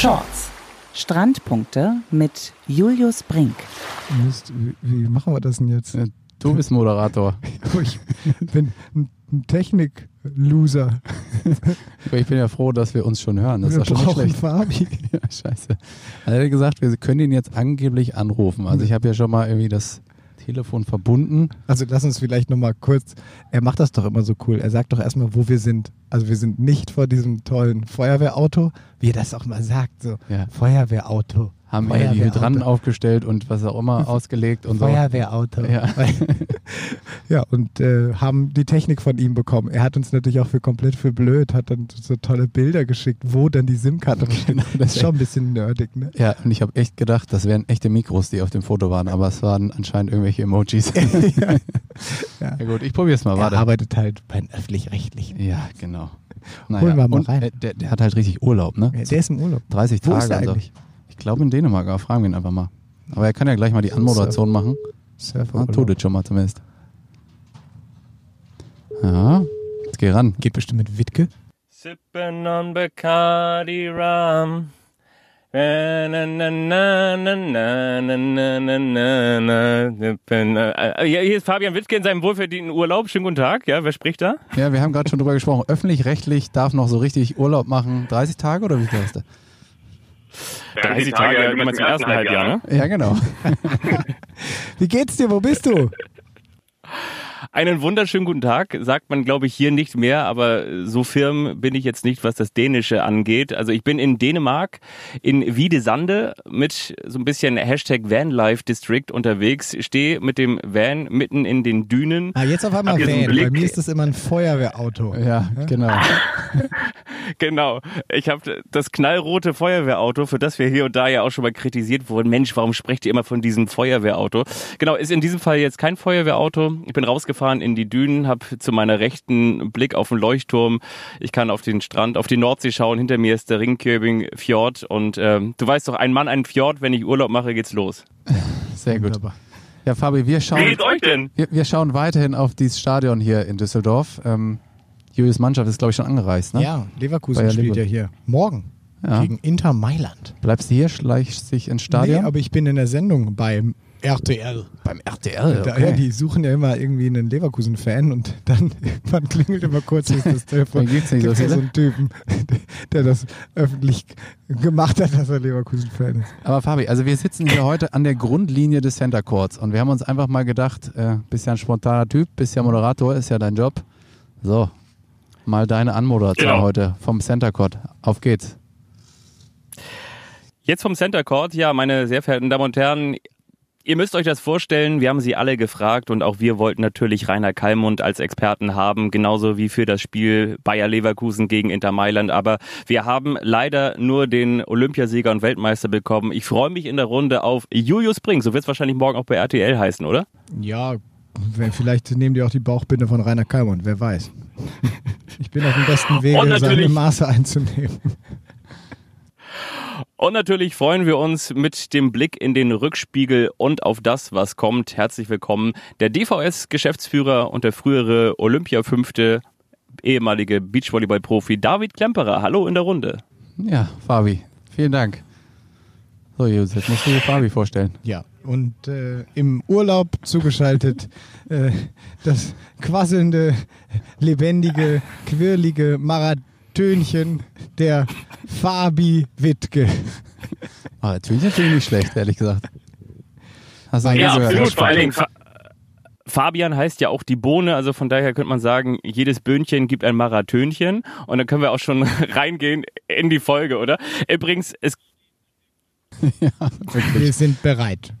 Shorts. Strandpunkte mit Julius Brink. Mist, wie, wie machen wir das denn jetzt? Du bist Moderator. ich bin ein Technik-Loser. Ich bin ja froh, dass wir uns schon hören. Das Wir ist schon nicht brauchen schlecht. Fabi. Ja, scheiße. Er hat gesagt, wir können ihn jetzt angeblich anrufen. Also ich habe ja schon mal irgendwie das Telefon verbunden. Also lass uns vielleicht nochmal kurz, er macht das doch immer so cool. Er sagt doch erstmal, wo wir sind. Also wir sind nicht vor diesem tollen Feuerwehrauto, wie er das auch mal sagt, so Ja. Feuerwehrauto. Haben wir die Feuerwehrauto. Hydranten aufgestellt und was auch immer ausgelegt und so. Feuerwehrauto. Ja. ja, und äh, haben die Technik von ihm bekommen. Er hat uns natürlich auch für komplett für blöd, hat dann so tolle Bilder geschickt, wo dann die SIM-Karte. Genau, das ist schon ein bisschen nerdig, ne? Ja, und ich habe echt gedacht, das wären echte Mikros, die auf dem Foto waren, aber es waren anscheinend irgendwelche Emojis. ja. ja gut, ich probiere es mal. Er Warte. arbeitet halt bei den Öffentlich-Rechtlichen. Ja, genau. Holen wir mal und, rein. äh, Der, der hat halt richtig Urlaub, ne? Ja, der ist im Urlaub. 30 Wo Tage. ist er also. eigentlich? Ich glaube in Dänemark, aber fragen wir ihn einfach mal. Aber er kann ja gleich mal die Anmoderation Surf. machen. Surfer. Ah, Todic schon mal zumindest. Ja, jetzt geh ran. Geht bestimmt mit Witke. Sippen on Bacardi Rum. Hier ist Fabian Wittke in seinem wohlverdienten Urlaub. Schönen guten Tag. Ja, wer spricht da? Ja, wir haben gerade schon drüber gesprochen. Öffentlich-rechtlich darf noch so richtig Urlaub machen. 30 Tage oder wie viel ist das? 30 Tage, ja, immer zum ersten Halbjahr, ne? Ja, genau. Wie geht's dir? Wo bist du? Einen wunderschönen guten Tag, sagt man, glaube ich, hier nicht mehr, aber so firm bin ich jetzt nicht, was das Dänische angeht. Also ich bin in Dänemark, in Wiedesande, mit so ein bisschen Hashtag Vanlife District unterwegs, stehe mit dem Van mitten in den Dünen. Ah, jetzt auf einmal einen Van. Bei mir ist das immer ein Feuerwehrauto. Ja, genau. Genau. Ich habe das knallrote Feuerwehrauto, für das wir hier und da ja auch schon mal kritisiert wurden. Mensch, warum sprecht ihr immer von diesem Feuerwehrauto? Genau, ist in diesem Fall jetzt kein Feuerwehrauto. Ich bin rausgefahren in die Dünen, habe zu meiner rechten Blick auf den Leuchtturm. Ich kann auf den Strand, auf die Nordsee schauen. Hinter mir ist der Ringköbing Fjord. Und ähm, du weißt doch, ein Mann, ein Fjord. Wenn ich Urlaub mache, geht's los. Sehr gut. Wunderbar. Ja, Fabi, wir Wie schauen, geht's euch denn? wir, wir schauen weiterhin auf dieses Stadion hier in Düsseldorf. Ähm, Julius Mannschaft ist, glaube ich, schon angereist, ne? Ja, Leverkusen Bayer spielt Lever- ja hier. Morgen. Ja. Gegen Inter Mailand. Bleibst du hier, schleichst dich ins Stadion? Nee, aber ich bin in der Sendung beim RTL. beim RTL, Da, ja, die suchen ja immer irgendwie einen Leverkusen-Fan und dann irgendwann klingelt immer kurz das Telefon. Da gibt's nicht so Gibt's ja viele? so einen Typen, der das öffentlich gemacht hat, dass er Leverkusen-Fan ist. Aber Fabi, also wir sitzen hier heute an der Grundlinie des Center Courts und wir haben uns einfach mal gedacht, äh, bist ja ein spontaner Typ, bist ja Moderator, ist ja dein Job. So, mal deine Anmoderation Genau. heute vom Center Court. Auf geht's. Jetzt vom Center Court, ja, meine sehr verehrten Damen und Herren, ihr müsst euch das vorstellen, wir haben sie alle gefragt und auch wir wollten natürlich Rainer Kallmund als Experten haben, genauso wie für das Spiel Bayer Leverkusen gegen Inter Mailand, aber wir haben leider nur den Olympiasieger und Weltmeister bekommen. Ich freue mich in der Runde auf Julius Brink, so wird es wahrscheinlich morgen auch bei RTL heißen, oder? Ja, vielleicht nehmen die auch die Bauchbinde von Rainer Kallmund, wer weiß. Ich bin auf dem besten Und seine Maße einzunehmen. Und natürlich freuen wir uns mit dem Blick in den Rückspiegel und auf das, was kommt. Herzlich willkommen, der DVS-Geschäftsführer und der frühere Olympia-Fünfte, ehemalige Beachvolleyball-Profi David Klemperer. Hallo in der Runde. Ja, Fabi, vielen Dank. So, Julius, jetzt musst du dir Fabi vorstellen. Ja, und äh, im Urlaub zugeschaltet äh, das quasselnde, lebendige, quirlige Marathönchen der Fabi Wittke. Aber natürlich natürlich nicht schlecht, ehrlich gesagt. Hast du Ja, Ja, absolut. Vor allen Dingen, Fa Fabian heißt ja auch die Bohne, also von daher könnte man sagen, jedes Böhnchen gibt ein Marathönchen. Und dann können wir auch schon reingehen in die Folge, oder? Übrigens, es Wir sind bereit.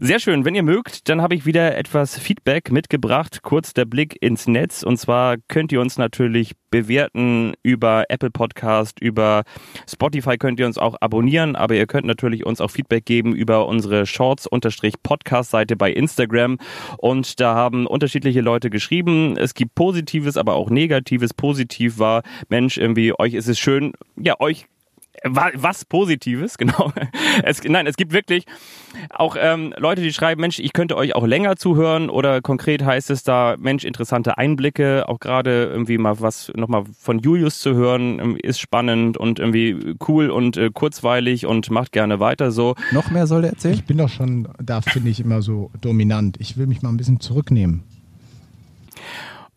Sehr schön. Wenn ihr mögt, dann habe ich wieder etwas Feedback mitgebracht. Kurz der Blick ins Netz. Und zwar könnt ihr uns natürlich bewerten über Apple Podcast, über Spotify könnt ihr uns auch abonnieren. Aber ihr könnt natürlich uns auch Feedback geben über unsere Shorts-Podcast-Seite bei Instagram. Und da haben unterschiedliche Leute geschrieben. Es gibt Positives, aber auch Negatives. Positiv war, Mensch, irgendwie, euch ist es schön, ja, euch was Positives, genau. Es, nein, es gibt wirklich auch ähm, Leute, die schreiben, Mensch, ich könnte euch auch länger zuhören oder konkret heißt es da, Mensch, interessante Einblicke, auch gerade irgendwie mal was nochmal von Julius zu hören, ähm, ist spannend und irgendwie cool und äh, kurzweilig und macht gerne weiter so. Noch mehr soll der erzählen? Ich bin doch schon, da finde ich immer so dominant. Ich will mich mal ein bisschen zurücknehmen.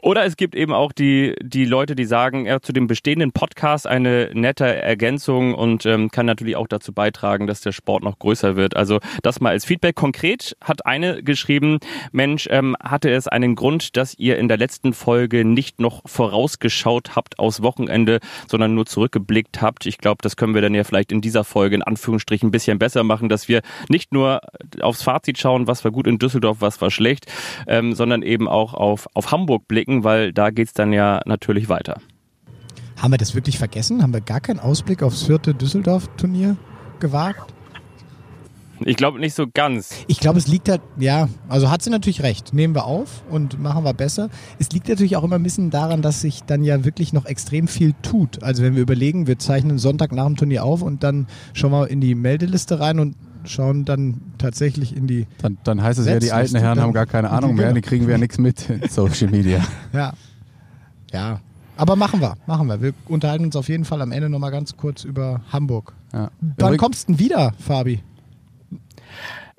Oder es gibt eben auch die, die Leute, die sagen, ja, zu dem bestehenden Podcast eine nette Ergänzung und ähm, kann natürlich auch dazu beitragen, dass der Sport noch größer wird. Also das mal als Feedback. Konkret hat eine geschrieben, Mensch, ähm, hatte es einen Grund, dass ihr in der letzten Folge nicht noch vorausgeschaut habt aus Wochenende, sondern nur zurückgeblickt habt. Ich glaube, das können wir dann ja vielleicht in dieser Folge in Anführungsstrichen ein bisschen besser machen, dass wir nicht nur aufs Fazit schauen, was war gut in Düsseldorf, was war schlecht, ähm, sondern eben auch auf, auf Hamburg blicken blicken, weil da geht es dann ja natürlich weiter. Haben wir das wirklich vergessen? Haben wir gar keinen Ausblick aufs vierte Düsseldorf-Turnier gewagt? Ich glaube nicht so ganz. Ich glaube, es liegt halt, ja, also hat sie natürlich recht. Nehmen wir auf und machen wir besser. Es liegt natürlich auch immer ein bisschen daran, dass sich dann ja wirklich noch extrem viel tut. Also wenn wir überlegen, wir zeichnen Sonntag nach dem Turnier auf und dann schauen wir in die Meldeliste rein und schauen dann tatsächlich in die. Dann, dann heißt es ja, die alten Herren haben gar keine Ahnung mehr, die kriegen wir ja nichts mit in Social Media. Ja. Ja. Aber machen wir, machen wir. Wir unterhalten uns auf jeden Fall am Ende nochmal ganz kurz über Hamburg. Ja. Wann kommst du denn wieder, Fabi?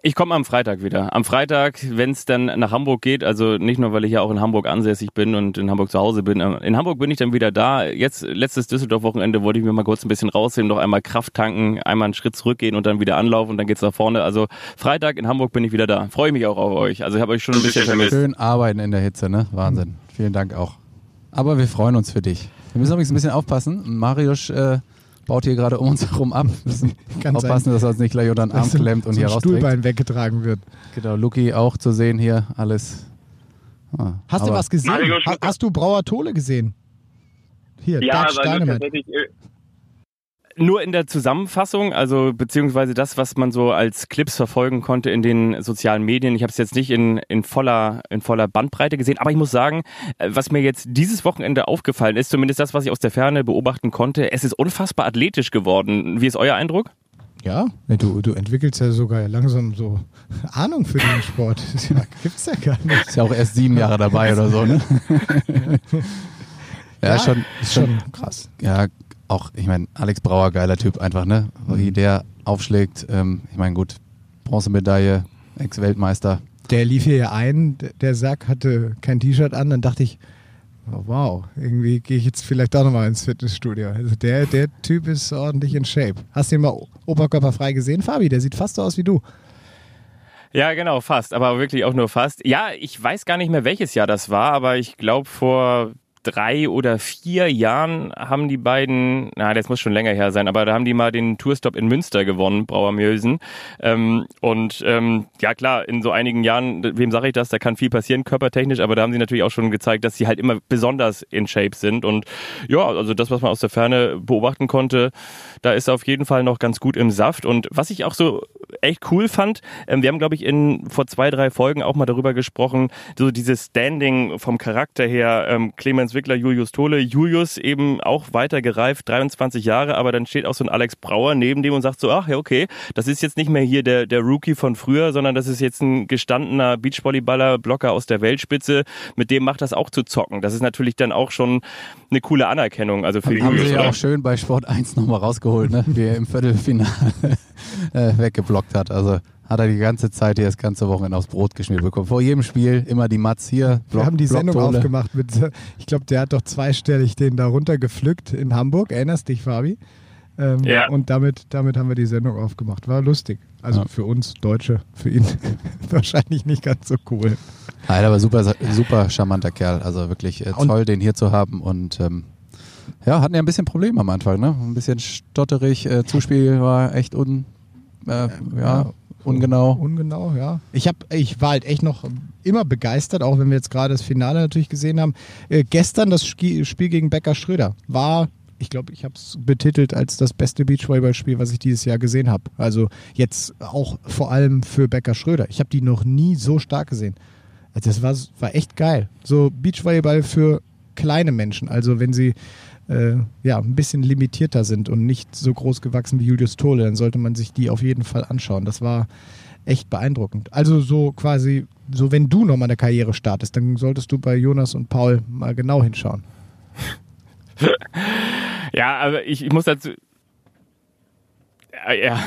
Ich komme am Freitag wieder. Am Freitag, wenn es dann nach Hamburg geht, also nicht nur, weil ich ja auch in Hamburg ansässig bin und in Hamburg zu Hause bin. Ähm, in Hamburg bin ich dann wieder da. Jetzt, letztes Düsseldorf-Wochenende, wollte ich mir mal kurz ein bisschen rausnehmen, noch einmal Kraft tanken, einmal einen Schritt zurückgehen und dann wieder anlaufen und dann geht's nach vorne. Also Freitag in Hamburg bin ich wieder da. Freue ich mich auch auf euch. Also ich habe euch schon ein bisschen vermisst. Schön arbeiten in der Hitze, ne? Wahnsinn. Vielen Dank auch. Aber wir freuen uns für dich. Wir müssen übrigens ein bisschen aufpassen. Marius äh, baut hier gerade um uns herum ab. Wir müssen aufpassen, sein, dass er uns nicht gleich unter den Arm klemmt und so hier rausträgt. Stuhlbein weggetragen wird. Genau, Luki auch zu sehen hier, alles. Ah, hast du was gesehen? Hast, hast du Brauer Tole gesehen? Hier, ja, Dutch Dynamite. Tatsächlich nur in der Zusammenfassung, also beziehungsweise das, was man so als Clips verfolgen konnte in den sozialen Medien. Ich habe es jetzt nicht in, in, voller, in voller Bandbreite gesehen, aber ich muss sagen, äh, was mir jetzt dieses Wochenende aufgefallen ist, zumindest das, was ich aus der Ferne beobachten konnte, es ist unfassbar athletisch geworden. Wie ist euer Eindruck? Ja, du, du entwickelst ja sogar langsam so Ahnung für den Sport. Das ja, gibt's ja gar nicht. Ist ja auch erst sieben Jahre dabei oder so, ne? ja, ja, schon, schon krass. Ja, auch, ich meine, Alex Brauer, geiler Typ einfach, ne? Wie mhm. der aufschlägt. Ähm, ich meine, gut, Bronzemedaille, Ex-Weltmeister. Der lief hier ja ein, der Sack hatte kein T-Shirt an, dann dachte ich, oh, wow, irgendwie gehe ich jetzt vielleicht doch nochmal ins Fitnessstudio. Also der, der Typ ist ordentlich in Shape. Hast du ihn mal oberkörperfrei gesehen, Fabi? Der sieht fast so aus wie du. Ja, genau, fast, aber wirklich auch nur fast. Ja, ich weiß gar nicht mehr, welches Jahr das war, aber ich glaube vor drei oder vier Jahren haben die beiden, na, das muss schon länger her sein, aber da haben die mal den Tourstop in Münster gewonnen, Brauermülsen. Ähm, und ähm, ja klar, in so einigen Jahren, wem sage ich das, da kann viel passieren, körpertechnisch, aber da haben sie natürlich auch schon gezeigt, dass sie halt immer besonders in Shape sind. Und ja, also das, was man aus der Ferne beobachten konnte, da ist auf jeden Fall noch ganz gut im Saft. Und was ich auch so echt cool fand, ähm, wir haben, glaube ich, in vor zwei, drei Folgen auch mal darüber gesprochen, so dieses Standing vom Charakter her, ähm, Clemens Wickler, Julius Tole, Julius eben auch weiter gereift, 23 Jahre, aber dann steht auch so ein Alex Brauer neben dem und sagt so, ach ja, okay, das ist jetzt nicht mehr hier der, der Rookie von früher, sondern das ist jetzt ein gestandener Beachvolleyballer, Blocker aus der Weltspitze, mit dem macht das auch zu zocken. Das ist natürlich dann auch schon eine coole Anerkennung. Also für haben Julius, sie ja auch schön bei Sport 1 nochmal rausgeholt, ne? wie er im Viertelfinale äh, weggeblockt hat. Also hat er die ganze Zeit hier das ganze Wochenende aufs Brot geschmiert bekommen. Vor jedem Spiel immer die Mats hier. Block, Wir haben die Sendung aufgemacht mit, ich glaube, der hat doch zweistellig den da runtergepflückt in Hamburg. Erinnerst dich, Fabi? Ähm, ja. Und damit, damit haben wir die Sendung aufgemacht. War lustig. Also ja. für uns Deutsche, für ihn wahrscheinlich nicht ganz so cool. Nein, aber super, super charmanter Kerl. Also wirklich äh, toll, den hier zu haben. Und ähm, ja, hatten ja ein bisschen Probleme am Anfang. Ne? Ein bisschen stotterig. Äh, Zuspiel war echt un, äh, ja, ja, ungenau. Ungenau, ja. Ich, hab, ich war halt echt noch immer begeistert, auch wenn wir jetzt gerade das Finale natürlich gesehen haben. Äh, gestern das Spiel gegen Becker Schröder war ich glaube, ich habe es betitelt als das beste Beachvolleyballspiel, was ich dieses Jahr gesehen habe. Also jetzt auch vor allem für Becker Schröder. Ich habe die noch nie so stark gesehen. Also das war, war echt geil. So Beachvolleyball für kleine Menschen. Also wenn sie äh, ja, ein bisschen limitierter sind und nicht so groß gewachsen wie Julius Tole, dann sollte man sich die auf jeden Fall anschauen. Das war echt beeindruckend. Also so quasi, so wenn du nochmal eine Karriere startest, dann solltest du bei Jonas und Paul mal genau hinschauen. ja, aber ich, ich muss dazu, ja,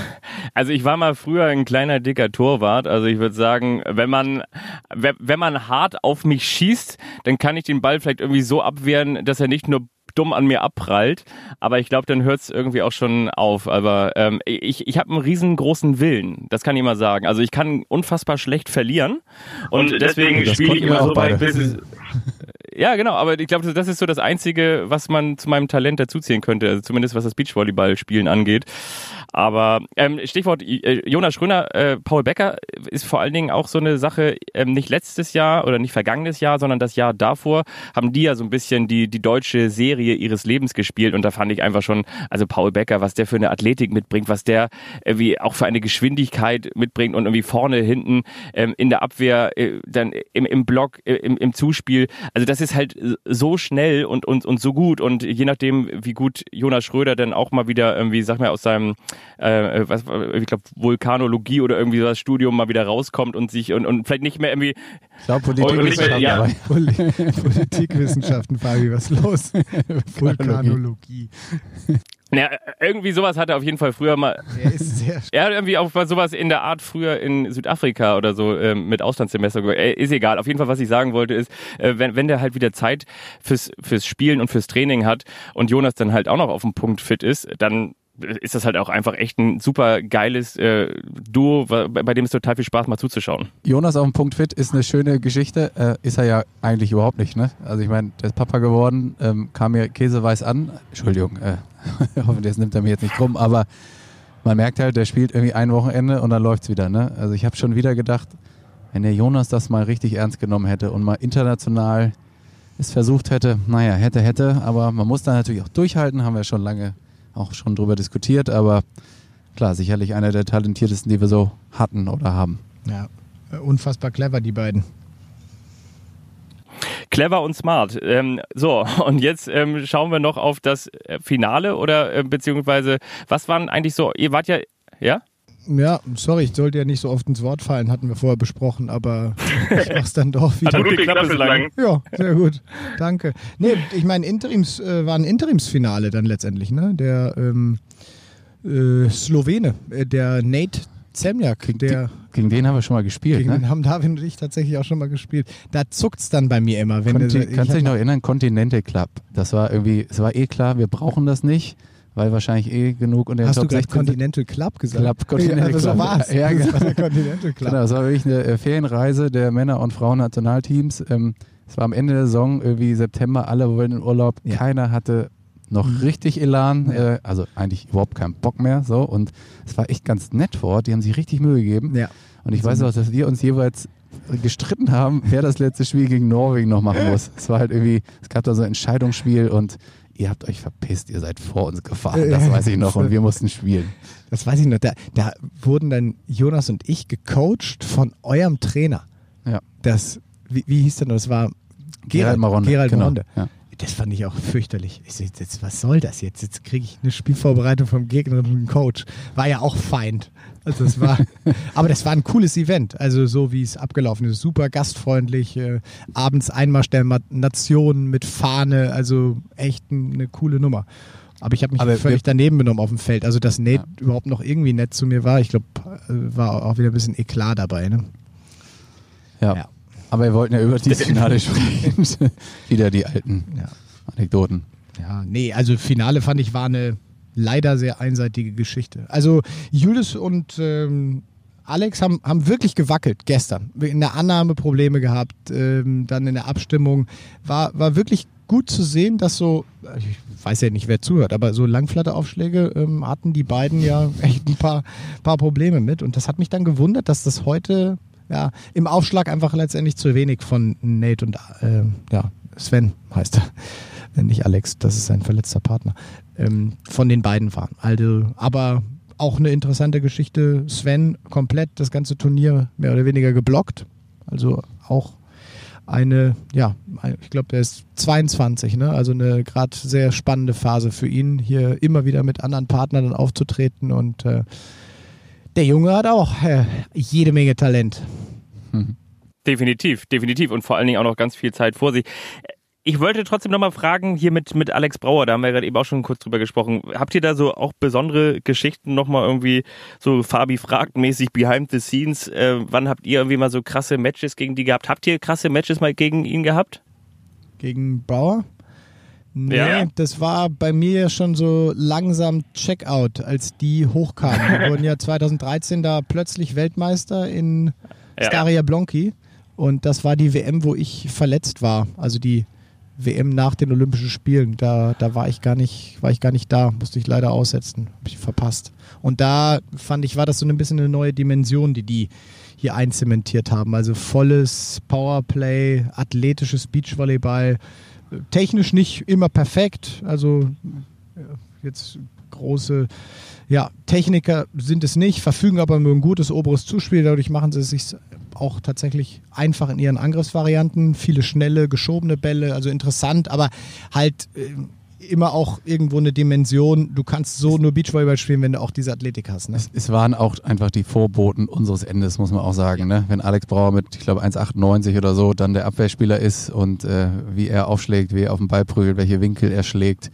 also ich war mal früher ein kleiner dicker Torwart. Also ich würde sagen, wenn man wenn man hart auf mich schießt, dann kann ich den Ball vielleicht irgendwie so abwehren, dass er nicht nur dumm an mir abprallt. Aber ich glaube, dann hört es irgendwie auch schon auf. Aber ähm, ich, ich habe einen riesengroßen Willen, das kann ich mal sagen. Also ich kann unfassbar schlecht verlieren. Und, und deswegen spiele ich immer so weit, bis es, ja, genau, aber ich glaube, das ist so das Einzige, was man zu meinem Talent dazuziehen könnte, also zumindest was das Beachvolleyball-Spielen angeht. Aber ähm, Stichwort äh, Jonas Schröner, äh, Paul Becker ist vor allen Dingen auch so eine Sache, ähm, nicht letztes Jahr oder nicht vergangenes Jahr, sondern das Jahr davor haben die ja so ein bisschen die, die deutsche Serie ihres Lebens gespielt und da fand ich einfach schon, also Paul Becker, was der für eine Athletik mitbringt, was der irgendwie auch für eine Geschwindigkeit mitbringt und irgendwie vorne, hinten ähm, in der Abwehr, äh, dann im, im Block, äh, im, im Zuspiel. Also das ist halt so schnell und, und, und so gut und je nachdem, wie gut Jonas Schröder dann auch mal wieder irgendwie, sag mal, aus seinem äh, was, ich glaube, Vulkanologie oder irgendwie so das Studium mal wieder rauskommt und sich und, und vielleicht nicht mehr irgendwie. Ich glaube, Politikwissenschaften. Ja. Politikwissenschaften, Fabi, was ist los? Vulkanologie. Ja, irgendwie sowas hat er auf jeden Fall früher mal. Er ist sehr Er hat irgendwie auch mal sowas in der Art früher in Südafrika oder so ähm, mit Auslandssemester. Äh, ist egal. Auf jeden Fall, was ich sagen wollte, ist, äh, wenn, wenn der halt wieder Zeit fürs, fürs Spielen und fürs Training hat und Jonas dann halt auch noch auf dem Punkt fit ist, dann ist das halt auch einfach echt ein super geiles äh, Duo, bei dem es total viel Spaß macht zuzuschauen. Jonas auf dem Punkt fit ist eine schöne Geschichte. Äh, ist er ja eigentlich überhaupt nicht, ne? Also ich meine, der ist Papa geworden, ähm, kam mir käseweiß an. Entschuldigung, äh, hoffentlich nimmt er mir jetzt nicht krumm, aber man merkt halt, der spielt irgendwie ein Wochenende und dann läuft's wieder, ne? Also ich habe schon wieder gedacht, wenn der Jonas das mal richtig ernst genommen hätte und mal international es versucht hätte, naja, hätte, hätte, aber man muss da natürlich auch durchhalten, haben wir schon lange auch schon drüber diskutiert, aber klar, sicherlich einer der talentiertesten, die wir so hatten oder haben. Ja, unfassbar clever, die beiden. Clever und smart. Ähm, so, und jetzt ähm, schauen wir noch auf das äh, Finale oder äh, beziehungsweise, was waren eigentlich so, ihr wart ja, ja? Ja, sorry, ich sollte ja nicht so oft ins Wort fallen, hatten wir vorher besprochen, aber ich mach's dann doch wieder. Hat gut geklappt bislang. Ja, sehr gut. Danke. Nee, ich meine, Interims äh, war ein Interimsfinale dann letztendlich, ne? Der ähm, äh, Slowene, äh, der Nate Zemjak, der. Gegen den haben wir schon mal gespielt. Gegen ne? den haben David und ich tatsächlich auch schon mal gespielt. Da zuckt's dann bei mir immer. Wenn Conti, du, kannst du dich noch erinnern? Continental Club. Das war irgendwie, es war eh klar, wir brauchen das nicht weil wahrscheinlich eh genug und der Hast Top du gerade Continental Club gesagt? Club, Continental ja, Club. So war's. Ja, genau. Das war der Continental Club. Genau, das war wirklich eine äh, Ferienreise der Männer- und Frauennationalteams. Ähm, es war am Ende der Saison, irgendwie September, alle wollen in Urlaub. Ja. Keiner hatte noch mhm. richtig Elan, ja. äh, also eigentlich überhaupt keinen Bock mehr. So und es war echt ganz nett vor Ort. Die haben sich richtig Mühe gegeben. Ja. Und ich weiß auch, dass wir uns jeweils gestritten haben, wer das letzte Spiel gegen Norwegen noch machen muss. Es war halt irgendwie, es gab da so ein Entscheidungsspiel und ihr habt euch verpisst, ihr seid vor uns gefahren, das weiß ich noch, und wir mussten spielen. Das weiß ich noch. Da, da wurden dann Jonas und ich gecoacht von eurem Trainer. Ja. Das, wie, wie hieß denn das? Das war Gerald, Gerald Maronde. Gerald genau. Maronde. Ja. Das fand ich auch fürchterlich. Ich so, jetzt, was soll das jetzt? Jetzt kriege ich eine Spielvorbereitung vom Gegner und einen Coach. War ja auch Feind. Also das war, aber das war ein cooles Event. Also so wie es abgelaufen ist, super gastfreundlich. Äh, abends Einmarsch der Nationen mit Fahne, also echt eine coole Nummer. Aber ich habe mich aber völlig daneben genommen auf dem Feld. Also dass Nate ja. überhaupt noch irgendwie nett zu mir war, ich glaube, äh, war auch wieder ein bisschen Eklat dabei. Ne? Ja. ja. Aber wir wollten ja über dieses Finale sprechen. wieder die alten ja. Anekdoten. Ja, nee, also Finale fand ich war eine leider sehr einseitige Geschichte. Also Julius und ähm, Alex haben, haben wirklich gewackelt gestern. In der Annahme Probleme gehabt, ähm, dann in der Abstimmung. War, war wirklich gut zu sehen, dass so, ich weiß ja nicht, wer zuhört, aber so Langflatteraufschläge ähm, hatten die beiden ja echt ein paar, paar Probleme mit. Und das hat mich dann gewundert, dass das heute ja, im Aufschlag einfach letztendlich zu wenig von Nate und äh, ja, Sven heißt er nicht Alex, das ist sein verletzter Partner, ähm, von den beiden waren. Also, aber auch eine interessante Geschichte. Sven komplett das ganze Turnier mehr oder weniger geblockt. Also auch eine, ja, ich glaube, der ist 22, ne? Also eine gerade sehr spannende Phase für ihn, hier immer wieder mit anderen Partnern aufzutreten und äh, der Junge hat auch äh, jede Menge Talent. Mhm. Definitiv, definitiv und vor allen Dingen auch noch ganz viel Zeit vor sich. Ich wollte trotzdem nochmal fragen, hier mit, mit Alex Brauer, da haben wir gerade eben auch schon kurz drüber gesprochen. Habt ihr da so auch besondere Geschichten nochmal irgendwie so Fabi fragt mäßig behind the scenes? Äh, wann habt ihr irgendwie mal so krasse Matches gegen die gehabt? Habt ihr krasse Matches mal gegen ihn gehabt? Gegen Brauer? Nee, ja. das war bei mir schon so langsam Checkout, als die hochkamen. Die wurden ja 2013 da plötzlich Weltmeister in ja. Staria Blonki. Und das war die WM, wo ich verletzt war. Also die WM nach den Olympischen Spielen. Da, da war ich gar nicht, war ich gar nicht da, musste ich leider aussetzen, habe ich verpasst. Und da fand ich, war das so ein bisschen eine neue Dimension, die die hier einzementiert haben. Also volles Powerplay, athletisches Beachvolleyball, technisch nicht immer perfekt. Also jetzt große ja, Techniker sind es nicht, verfügen aber über ein gutes oberes Zuspiel. Dadurch machen sie es sich auch tatsächlich einfach in ihren Angriffsvarianten. Viele schnelle, geschobene Bälle, also interessant, aber halt äh, immer auch irgendwo eine Dimension. Du kannst so nur Beachvolleyball spielen, wenn du auch diese Athletik hast. Ne? Es, es, waren auch einfach die Vorboten unseres Endes, muss man auch sagen. Ne? Wenn Alex Brauer mit, ich glaube, 1,98 oder so dann der Abwehrspieler ist und äh, wie er aufschlägt, wie er auf den Ball prügelt, welche Winkel er schlägt,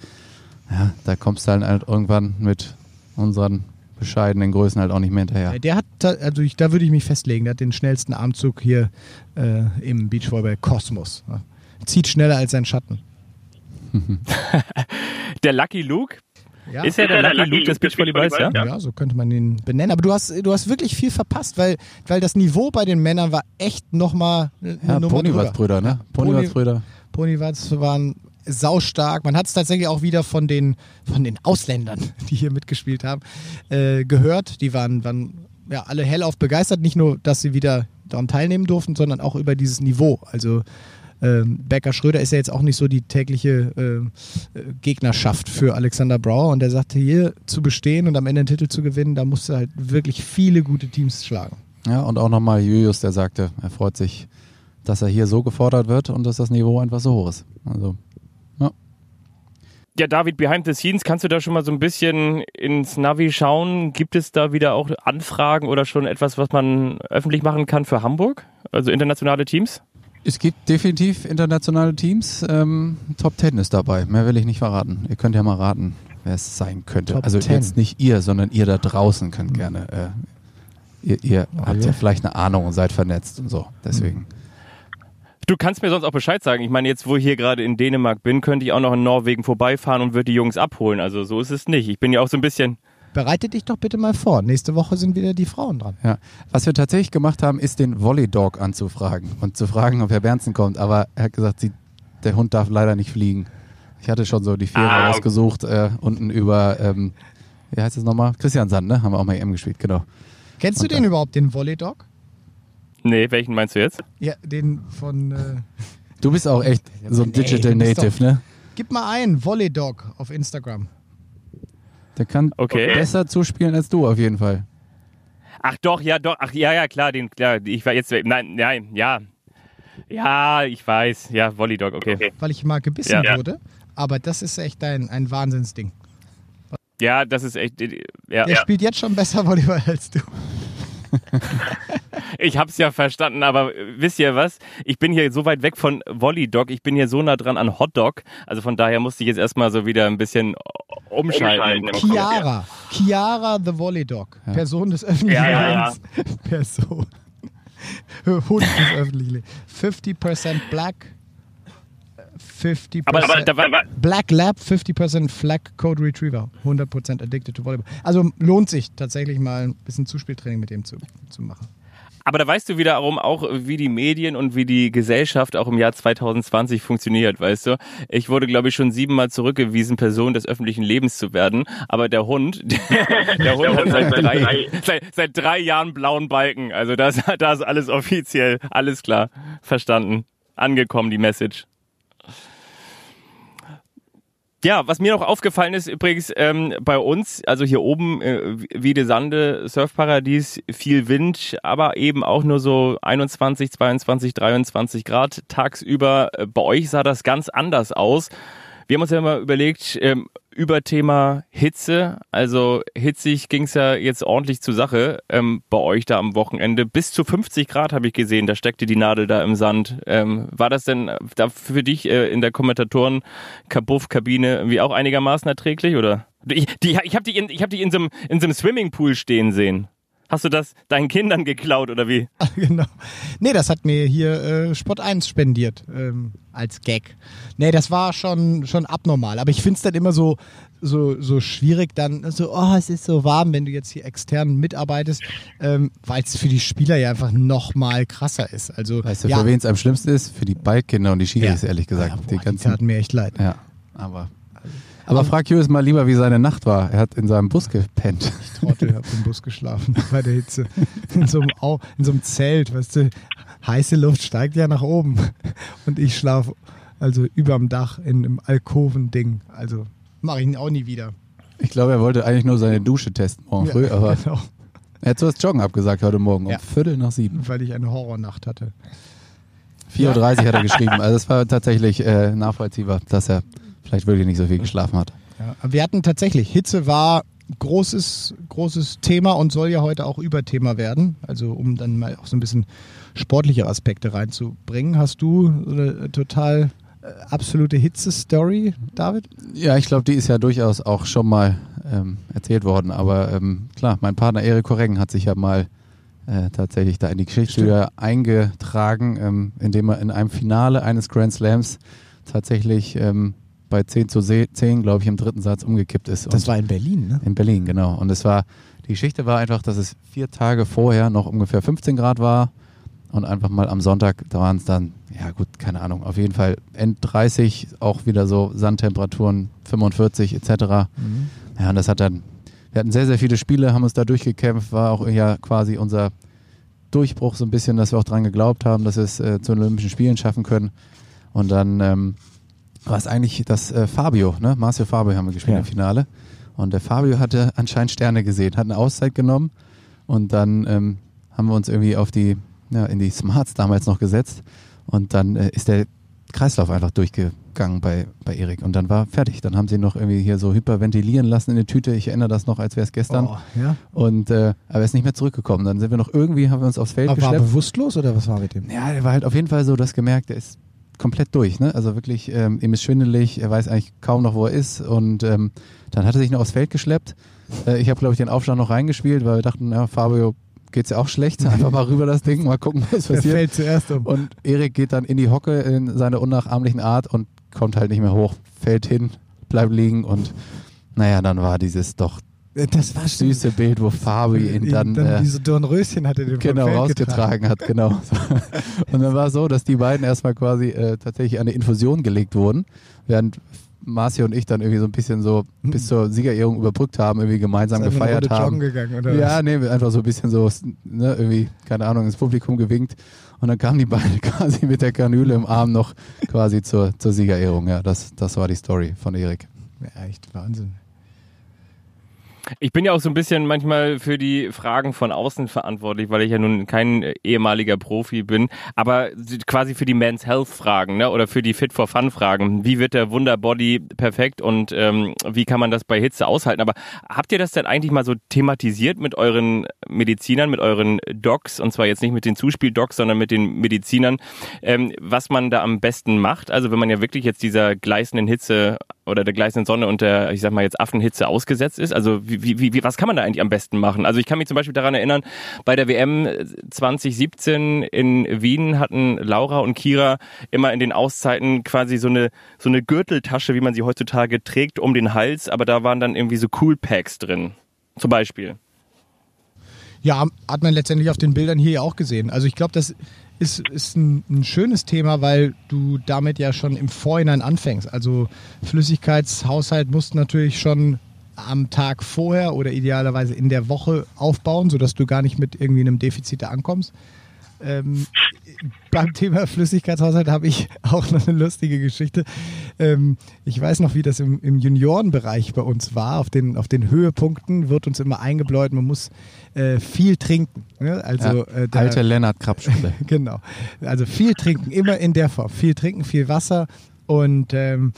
ja, da kommst du halt, halt irgendwann mit unseren bescheidenen Größen halt auch nicht mehr hinterher. Der hat, also ich, da würde ich mich festlegen, der hat den schnellsten Armzug hier äh, im Beachvolleyball Kosmos. Ja. Zieht schneller als sein Schatten. der Lucky Luke? Ja. Ist er der, der Lucky Luke des Beachvolleyballs, ja? Ja, so könnte man ihn benennen. Aber du hast, du hast wirklich viel verpasst, weil, weil das Niveau bei den Männern war echt nochmal eine ja, Nummer Ponywatz-Brüder, ne? Ponywatz-Brüder. Ponywatz waren saustark. Man hat es tatsächlich auch wieder von den, von den Ausländern, die hier mitgespielt haben, äh, gehört. Die waren, waren ja alle hellauf begeistert. Nicht nur, dass sie wieder daran teilnehmen durften, sondern auch über dieses Niveau. Also ähm, Becker Schröder ist ja jetzt auch nicht so die tägliche äh, äh Gegnerschaft für Alexander Brauer und er sagte, hier zu bestehen und am Ende den Titel zu gewinnen, da musste halt wirklich viele gute Teams schlagen. Ja, und auch nochmal Julius, der sagte, er freut sich, dass er hier so gefordert wird und dass das Niveau einfach so hoch ist. Also ja, David, behind the scenes, kannst du da schon mal so ein bisschen ins Navi schauen? Gibt es da wieder auch Anfragen oder schon etwas, was man öffentlich machen kann für Hamburg? Also internationale Teams? Es gibt definitiv internationale Teams. Ähm, Top Ten ist dabei. Mehr will ich nicht verraten. Ihr könnt ja mal raten, wer es sein könnte. Top also 10. jetzt nicht ihr, sondern ihr da draußen könnt mhm. gerne. Äh, ihr, ihr oh, habt ja. ja vielleicht eine Ahnung und seid vernetzt und so. Deswegen. Mhm. Du kannst mir sonst auch Bescheid sagen. Ich meine, jetzt, wo ich hier gerade in Dänemark bin, könnte ich auch noch in Norwegen vorbeifahren und würde die Jungs abholen. Also so ist es nicht. Ich bin ja auch so ein bisschen. Bereite dich doch bitte mal vor. Nächste Woche sind wieder die Frauen dran. Ja. Was wir tatsächlich gemacht haben, ist den Volley Dog anzufragen und zu fragen, ob Herr Bernsen kommt. Aber er hat gesagt, sie, der Hund darf leider nicht fliegen. Ich hatte schon so die Fähre ah, rausgesucht, äh, unten über, ähm, wie heißt das nochmal? Christian Sand, ne? Haben wir auch mal EM gespielt, genau. Kennst und du den äh, überhaupt, den Volley Dog? Nee, welchen meinst du jetzt? Ja, den von. Äh du bist auch echt so ein Digital nee, Native, doch, ne? Gib mal ein, Volley Dog auf Instagram. Der kann okay. besser zuspielen als du auf jeden Fall. Ach doch, ja, doch, ach ja, ja, klar, den, klar, ich war jetzt, nein, nein, ja. Ja, ich weiß, ja, Volley Dog, okay. okay. Weil ich mal gebissen ja. wurde, aber das ist echt ein, ein Wahnsinnsding. Ja, das ist echt, ja. Der spielt jetzt schon besser Volleyball als du. Ich hab's ja verstanden, aber wisst ihr was? Ich bin hier so weit weg von Volley Dog, ich bin hier so nah dran an Hot Dog, also von daher musste ich jetzt erstmal so wieder ein bisschen umschalten. Chiara, Chiara the Volley Dog, ja. Person des öffentlichen ja, ja, Lebens. Person. Hund des öffentlichen Lebens. 50% Black, 50% aber, aber, da war, Black Lab, 50% Flag Code Retriever, 100% addicted to Volleyball. Also lohnt sich tatsächlich mal ein bisschen Zuspieltraining mit dem zu, zu machen. Aber da weißt du wiederum auch, wie die Medien und wie die Gesellschaft auch im Jahr 2020 funktioniert, weißt du? Ich wurde, glaube ich, schon siebenmal zurückgewiesen, Person des öffentlichen Lebens zu werden. Aber der Hund, der, der Hund hat seit drei, seit, seit drei Jahren blauen Balken. Also da ist, da ist alles offiziell, alles klar, verstanden, angekommen, die Message. Ja, was mir noch aufgefallen ist übrigens ähm, bei uns, also hier oben äh, Wiede Sande, Surfparadies, viel Wind, aber eben auch nur so 21, 22, 23 Grad tagsüber. Äh, bei euch sah das ganz anders aus. Wir haben uns ja mal überlegt, ähm, über Thema Hitze. Also hitzig ging es ja jetzt ordentlich zur Sache ähm, bei euch da am Wochenende. Bis zu 50 Grad habe ich gesehen, da steckte die Nadel da im Sand. Ähm, war das denn da für dich äh, in der Kommentatoren-Kabuff-Kabine irgendwie auch einigermaßen erträglich? Oder? Ich, die, ich habe die, in, ich hab die in so einem Swimmingpool stehen sehen. Hast du das deinen Kindern geklaut oder wie? genau. Nee, das hat mir hier äh, Sport 1 spendiert ähm, als Gag. Nee, das war schon, schon abnormal. Aber ich finde es dann immer so, so, so schwierig, dann so, oh, es ist so warm, wenn du jetzt hier extern mitarbeitest, ähm, weil es für die Spieler ja einfach noch mal krasser ist. Also, weißt du, ja, für wen es am schlimmsten ist? Für die Ballkinder und die Schiris, ja. ehrlich gesagt. Ja, boah, die, ganzen, die taten mir echt leid. Ja, aber aber frag Julius mal lieber, wie seine Nacht war. Er hat in seinem Bus gepennt. Ich Trottel, habe im Bus geschlafen bei der Hitze. In so, einem, in so einem Zelt, weißt du. Heiße Luft steigt ja nach oben. Und ich schlafe also überm Dach in einem Alkovending. Also mache ich ihn auch nie wieder. Ich glaube, er wollte eigentlich nur seine Dusche testen morgen ja, früh, aber genau. er hat so das Joggen abgesagt heute Morgen um Viertel nach sieben. Weil ich eine Horrornacht hatte. 4.30 Uhr hat er geschrieben. Also es war tatsächlich äh, nachvollziehbar, dass er vielleicht wirklich nicht so viel geschlafen hat. Ja, wir hatten tatsächlich, Hitze war großes, großes Thema und soll ja heute auch Überthema werden. Also um dann mal auch so ein bisschen sportliche Aspekte reinzubringen. Hast du eine total äh, absolute Hitze-Story, David? Ja, ich glaube, die ist ja durchaus auch schon mal ähm, erzählt worden. Aber ähm, klar, mein Partner Erik Korregen hat sich ja mal äh, tatsächlich da in die Geschichte eingetragen, ähm, indem er in einem Finale eines Grand Slams tatsächlich ähm, bei 10 zu 10, glaube ich, im dritten Satz umgekippt ist. Das war in Berlin, ne? In Berlin, genau. Und es war, die Geschichte war einfach, dass es vier Tage vorher noch ungefähr 15 Grad war und einfach mal am Sonntag, da waren es dann, ja gut, keine Ahnung, auf jeden Fall End 30, auch wieder so Sandtemperaturen 45 etc. Mhm. Ja, und das hat dann, wir hatten sehr, sehr viele Spiele, haben uns da durchgekämpft, war auch ja quasi unser Durchbruch so ein bisschen, dass wir auch dran geglaubt haben, dass wir es äh, zu den Olympischen Spielen schaffen können. Und dann ähm, war es eigentlich das äh, Fabio, ne? Marcio Fabio haben wir gespielt ja. im Finale. Und der Fabio hatte anscheinend Sterne gesehen, hat eine Auszeit genommen und dann ähm, haben wir uns irgendwie auf die, ja, in die Smarts damals noch gesetzt und dann äh, ist der Kreislauf einfach durchgegangen bei, bei Erik und dann war fertig. Dann haben sie noch irgendwie hier so hyperventilieren lassen in der Tüte. Ich erinnere das noch, als wäre es gestern. Oh, ja? Und äh, aber er ist nicht mehr zurückgekommen. Dann sind wir noch irgendwie, haben wir uns aufs Feld aber geschleppt. War bewusstlos oder was war mit dem? Ja, er war halt auf jeden Fall so, dass gemerkt, er ist komplett durch. Ne? Also wirklich, ähm, ihm ist schwindelig, er weiß eigentlich kaum noch, wo er ist. Und ähm, dann hat er sich noch aufs Feld geschleppt. Äh, ich habe, glaube ich, den Aufstand noch reingespielt, weil wir dachten, ja, Fabio geht's ja auch schlecht. Einfach mal rüber das Ding, mal gucken, was passiert. Er fällt zuerst um. Und Erik geht dann in die Hocke in seiner unnachahmlichen Art und kommt halt nicht mehr hoch, fällt hin, bleibt liegen und naja, dann war dieses doch das war süße Bild, wo Fabi ihn dann, dann äh, diese Dornröschen hatte den genau rausgetragen hat, genau. Und dann war es so, dass die beiden erstmal quasi äh, tatsächlich eine Infusion gelegt wurden, während Marcia und ich dann irgendwie so ein bisschen so bis zur Siegerehrung überbrückt haben, irgendwie gemeinsam Ist gefeiert haben. Gegangen, oder ja, nee, einfach so ein bisschen so, ne, irgendwie, keine Ahnung, ins Publikum gewinkt. Und dann kamen die beiden quasi mit der Kanüle im Arm noch quasi zur, zur Siegerehrung. Ja, das, das war die Story von Erik. Ja, echt Wahnsinn. Ich bin ja auch so ein bisschen manchmal für die Fragen von außen verantwortlich, weil ich ja nun kein ehemaliger Profi bin, aber quasi für die Men's Health Fragen ne? oder für die Fit for Fun Fragen. Wie wird der Wunderbody perfekt und ähm, wie kann man das bei Hitze aushalten? Aber habt ihr das denn eigentlich mal so thematisiert mit euren Medizinern, mit euren Docs und zwar jetzt nicht mit den Zuspieldocs, sondern mit den Medizinern, ähm, was man da am besten macht? Also wenn man ja wirklich jetzt dieser gleißenden Hitze oder der gleißenden Sonne und der, ich sag mal jetzt Affenhitze ausgesetzt ist, also wie wie, wie, was kann man da eigentlich am besten machen? Also ich kann mich zum Beispiel daran erinnern, bei der WM 2017 in Wien hatten Laura und Kira immer in den Auszeiten quasi so eine, so eine Gürteltasche, wie man sie heutzutage trägt, um den Hals, aber da waren dann irgendwie so Cool Packs drin. Zum Beispiel. Ja, hat man letztendlich auf den Bildern hier ja auch gesehen. Also ich glaube, das ist, ist ein, ein, schönes Thema, weil du damit ja schon im Vorhinein anfängst. Also Flüssigkeitshaushalt musst natürlich schon am Tag vorher oder idealerweise in der Woche aufbauen, sodass du gar nicht mit irgendwie einem Defizit ankommst. Ähm, beim Thema Flüssigkeitshaushalt habe ich auch noch eine lustige Geschichte. Ähm, ich weiß noch, wie das im, im, Juniorenbereich bei uns war. Auf den, auf den Höhepunkten wird uns immer eingebläut, man muss äh, viel trinken. Ne? Also, ja, äh, der, alte Lennart Krapp-Schule. genau. Also viel trinken, immer in der Form. Viel trinken, viel Wasser. Und ähm,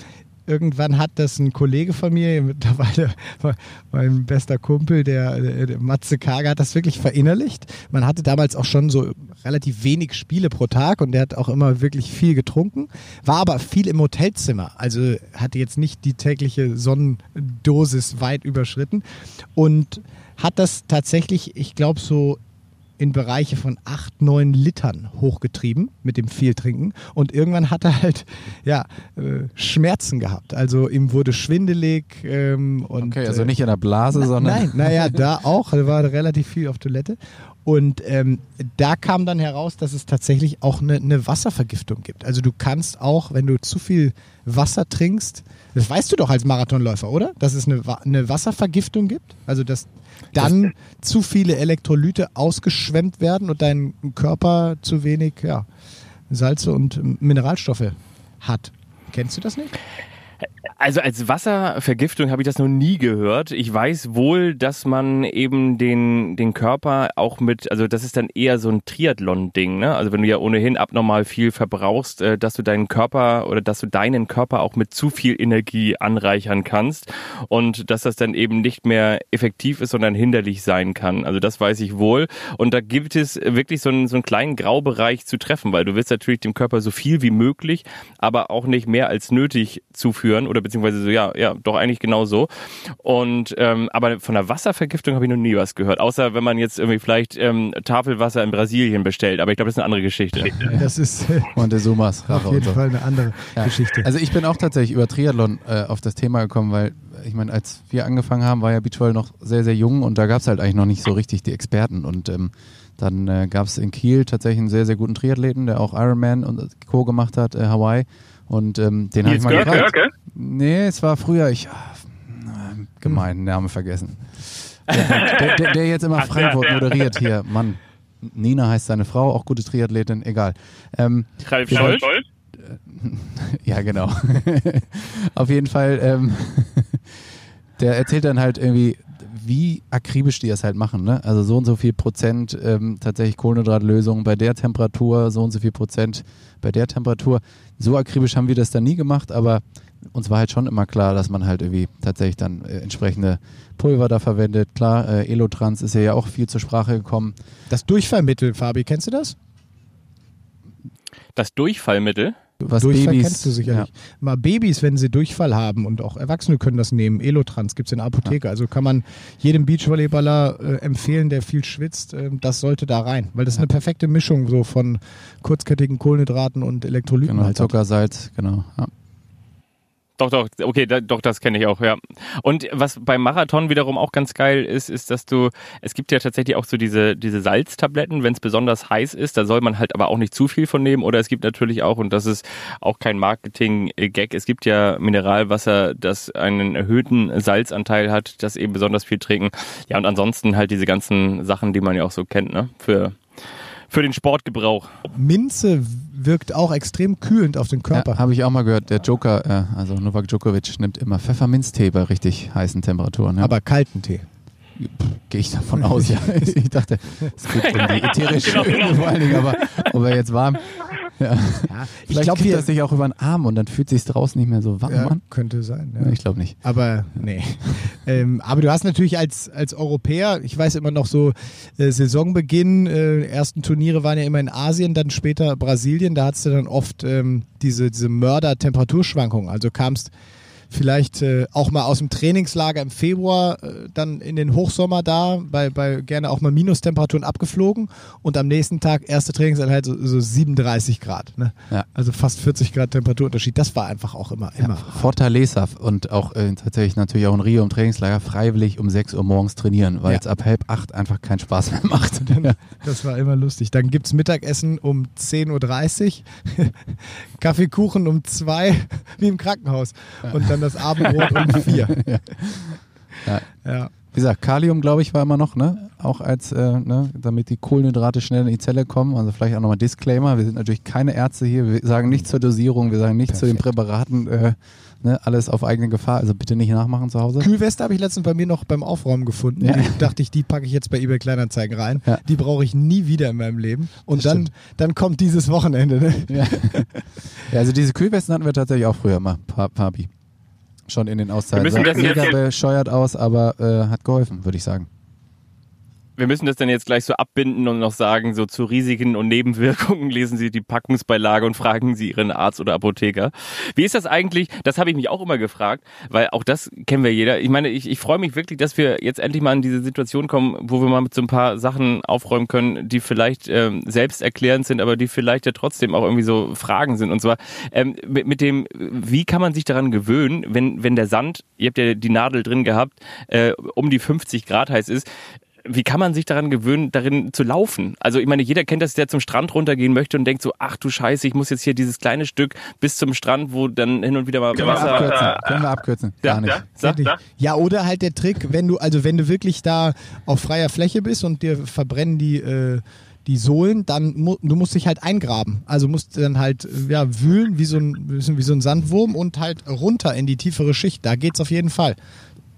irgendwann hat das ein Kollege von mir, mittlerweile mein bester Kumpel, der, der Matze Kager, hat das wirklich verinnerlicht. Man hatte damals auch schon so relativ wenig Spiele pro Tag und der hat auch immer wirklich viel getrunken, war aber viel im Hotelzimmer, also hatte jetzt nicht die tägliche Sonnendosis weit überschritten und hat das tatsächlich, ich glaube, so in Bereiche von acht, neun Litern hochgetrieben mit dem viel Trinken. Und irgendwann hat er halt ja, äh, Schmerzen gehabt. Also ihm wurde schwindelig. Ähm, und, okay, also nicht in der Blase, na, sondern. Nein, naja, da auch. Er war relativ viel auf Toilette. Und ähm, da kam dann heraus, dass es tatsächlich auch eine, eine, Wasservergiftung gibt. Also du kannst auch, wenn du zu viel Wasser trinkst, das weißt du doch als Marathonläufer, oder? Dass es eine, eine Wasservergiftung gibt? Also dass dann das zu viele Elektrolyte ausgeschwemmt werden und dein Körper zu wenig ja, Salze und Mineralstoffe hat. Kennst du das nicht? Also als Wasservergiftung habe ich das noch nie gehört. Ich weiß wohl, dass man eben den, den Körper auch mit, also das ist dann eher so ein Triathlon-Ding, ne? Also wenn du ja ohnehin abnormal viel verbrauchst, äh, dass du deinen Körper oder dass du deinen Körper auch mit zu viel Energie anreichern kannst und dass das dann eben nicht mehr effektiv ist, sondern hinderlich sein kann. Also das weiß ich wohl. Und da gibt es wirklich so einen, so einen kleinen Graubereich zu treffen, weil du willst natürlich dem Körper so viel wie möglich, aber auch nicht mehr als nötig zuführen oder beziehungsweise so, ja, ja, doch eigentlich genau so. Und ähm, aber von der Wasservergiftung habe ich noch nie was gehört, außer wenn man jetzt irgendwie vielleicht ähm, Tafelwasser in Brasilien bestellt. Aber ich glaube, das ist eine andere Geschichte. Das ist äh, Montezumas Rache auf jeden so. Fall eine andere ja. Geschichte. Also ich bin auch tatsächlich über Triathlon äh, auf das Thema gekommen, weil ich meine, als wir angefangen haben, war ja Beachvolley noch sehr, sehr jung und da gab es halt eigentlich noch nicht so richtig die Experten und ähm, dann äh, gab es in Kiel tatsächlich einen sehr, sehr guten Triathleten, der auch Ironman und Co. gemacht hat, äh, Hawaii. Und ähm, den habe ich mal Görke, gefragt. Görke? Nee, es war früher, ich ah, gemein, Name vergessen. Der, der, der, jetzt immer Frankfurt moderiert hier, Mann. Nina heißt seine Frau, auch gute Triathletin, egal. Ähm, Ralf Scholz? ja, genau. Auf jeden Fall, ähm, der erzählt dann halt irgendwie, wie akribisch die das halt machen. Ne? Also so und so viel Prozent ähm, tatsächlich Kohlenhydratlösung bei der Temperatur, so und so viel Prozent bei der Temperatur. So akribisch haben wir das dann nie gemacht, aber uns war halt schon immer klar, dass man halt irgendwie tatsächlich dann äh, entsprechende Pulver da verwendet. Klar, äh, Elotrans ist ja, ja auch viel zur Sprache gekommen. Das Durchfallmittel, Fabi, kennst du das? Das Durchfallmittel? Was Durchfall Babys, kennst du sicherlich. Ja. Mal Babys, wenn sie Durchfall haben und auch Erwachsene können das nehmen. Elotrans gibt es in der Apotheke. Ja. Also kann man jedem Beachvolleyballer äh, empfehlen, der viel schwitzt, äh, das sollte da rein. Weil das ist eine perfekte Mischung so von kurzkettigen Kohlenhydraten und Elektrolyten. Genau, halt Zucker, Salz, genau. Doch, doch, okay, da, doch, das kenne ich auch, ja. Und was beim Marathon wiederum auch ganz geil ist, ist, dass du, es gibt ja tatsächlich auch so diese, diese Salztabletten, wenn es besonders heiß ist, da soll man halt aber auch nicht zu viel von nehmen. Oder es gibt natürlich auch, und das ist auch kein Marketing-Gag, es gibt ja Mineralwasser, das einen erhöhten Salzanteil hat, das eben besonders viel trinken. Ja, und ansonsten halt diese ganzen Sachen, die man ja auch so kennt, ne, für für den Sportgebrauch. Minze wirkt auch extrem kühlend auf den Körper. Ja, Habe ich auch mal gehört. Der Joker, äh, also Novak Djokovic, nimmt immer Pfefferminztee bei richtig heißen Temperaturen. Ja. Aber kalten Tee. Gehe ich davon aus, ja. Ich dachte, es geht um die ätherische genau, genau. vor allen Dingen, aber ob er jetzt warm. Ja. ja Vielleicht ich glaube, das sich auch über den Arm und dann fühlt sich draußen nicht mehr so warm ja, an. Könnte sein. Ja. Ich glaube nicht. Aber nee. ähm, aber du hast natürlich als, als Europäer, ich weiß immer noch so, äh, Saisonbeginn, äh, ersten Turniere waren ja immer in Asien, dann später Brasilien, da hattest du dann oft ähm, diese, diese Mörder-Temperaturschwankungen. Also kamst vielleicht äh, auch mal aus dem Trainingslager im Februar äh, dann in den Hochsommer da, bei, bei gerne auch mal Minustemperaturen abgeflogen und am nächsten Tag erste Trainingseinheit so, so 37 Grad. Ne? Ja. Also fast 40 Grad Temperaturunterschied. Das war einfach auch immer. immer ja, Fortaleza und auch äh, tatsächlich natürlich auch in Rio im Trainingslager freiwillig um 6 Uhr morgens trainieren, weil ja. es ab halb acht einfach keinen Spaß mehr macht. das war immer lustig. Dann gibt es Mittagessen um 10.30 Uhr, Kaffeekuchen um 2 wie im Krankenhaus. Und dann dann das Abendbrot um vier. ja. Ja. Wie gesagt, Kalium, glaube ich, war immer noch, ne? Auch als, äh, ne, damit die Kohlenhydrate schnell in die Zelle kommen. Also vielleicht auch nochmal Disclaimer. Wir sind natürlich keine Ärzte hier. Wir sagen nichts zur Dosierung, wir sagen nichts zu den Präparaten. Äh, ne, alles auf eigene Gefahr, also bitte nicht nachmachen zu Hause. Kühlweste habe ich letztens bei mir noch beim Aufräumen gefunden. Ja. Die dachte ich, die packe ich jetzt bei eBay Kleinanzeigen rein. Ja. Die brauche ich nie wieder in meinem Leben. Und dann, dann kommt dieses Wochenende. Ne? Ja. ja. also diese Kühlwesten hatten wir tatsächlich auch früher mal, Papi schon in den Auszeiten. Sah mega bescheuert aus, aber äh, hat geholfen, würde ich sagen wir müssen das dann jetzt gleich so abbinden und noch sagen, so zu Risiken und Nebenwirkungen lesen Sie die Packungsbeilage und fragen Sie Ihren Arzt oder Apotheker. Wie ist das eigentlich? Das habe ich mich auch immer gefragt, weil auch das kennen wir jeder. Ich meine, ich, ich freue mich wirklich, dass wir jetzt endlich mal in diese Situation kommen, wo wir mal mit so ein paar Sachen aufräumen können, die vielleicht ähm, selbsterklärend sind, aber die vielleicht ja trotzdem auch irgendwie so Fragen sind. Und zwar ähm, mit, mit dem, wie kann man sich daran gewöhnen, wenn, wenn der Sand, ihr habt ja die Nadel drin gehabt, äh, um die 50 Grad heiß ist, wie kann man sich daran gewöhnen, darin zu laufen? Also ich meine, jeder kennt das, der zum Strand runtergehen möchte und denkt so, ach du Scheiße, ich muss jetzt hier dieses kleine Stück bis zum Strand, wo dann hin und wieder mal Können Wasser... Wir abkürzen. Können wir abkürzen. Gar ja, nicht. Ja, ja, ja, oder halt der Trick, wenn du, also wenn du wirklich da auf freier Fläche bist und dir verbrennen die... Äh, die Sohlen, dann mu du musst dich halt eingraben. Also musst dann halt ja, wühlen wie so, ein, wie so ein Sandwurm und halt runter in die tiefere Schicht. Da geht's auf jeden Fall.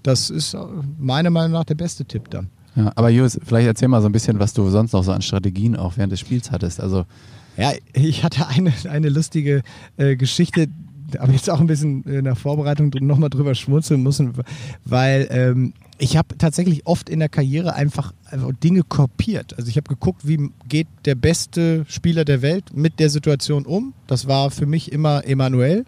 Das ist meiner Meinung nach der beste Tipp dann. Ja, aber Jus, vielleicht erzähl mal so ein bisschen, was du sonst noch so an Strategien auch während des Spiels hattest. Also ja, ich hatte eine, eine lustige äh, Geschichte, aber jetzt auch ein bisschen in der Vorbereitung nochmal drüber schmunzeln müssen, weil ähm, ich habe tatsächlich oft in der Karriere einfach, Dinge kopiert. Also ich habe geguckt, wie geht der beste Spieler der Welt mit der Situation um. Das war für mich immer Emanuel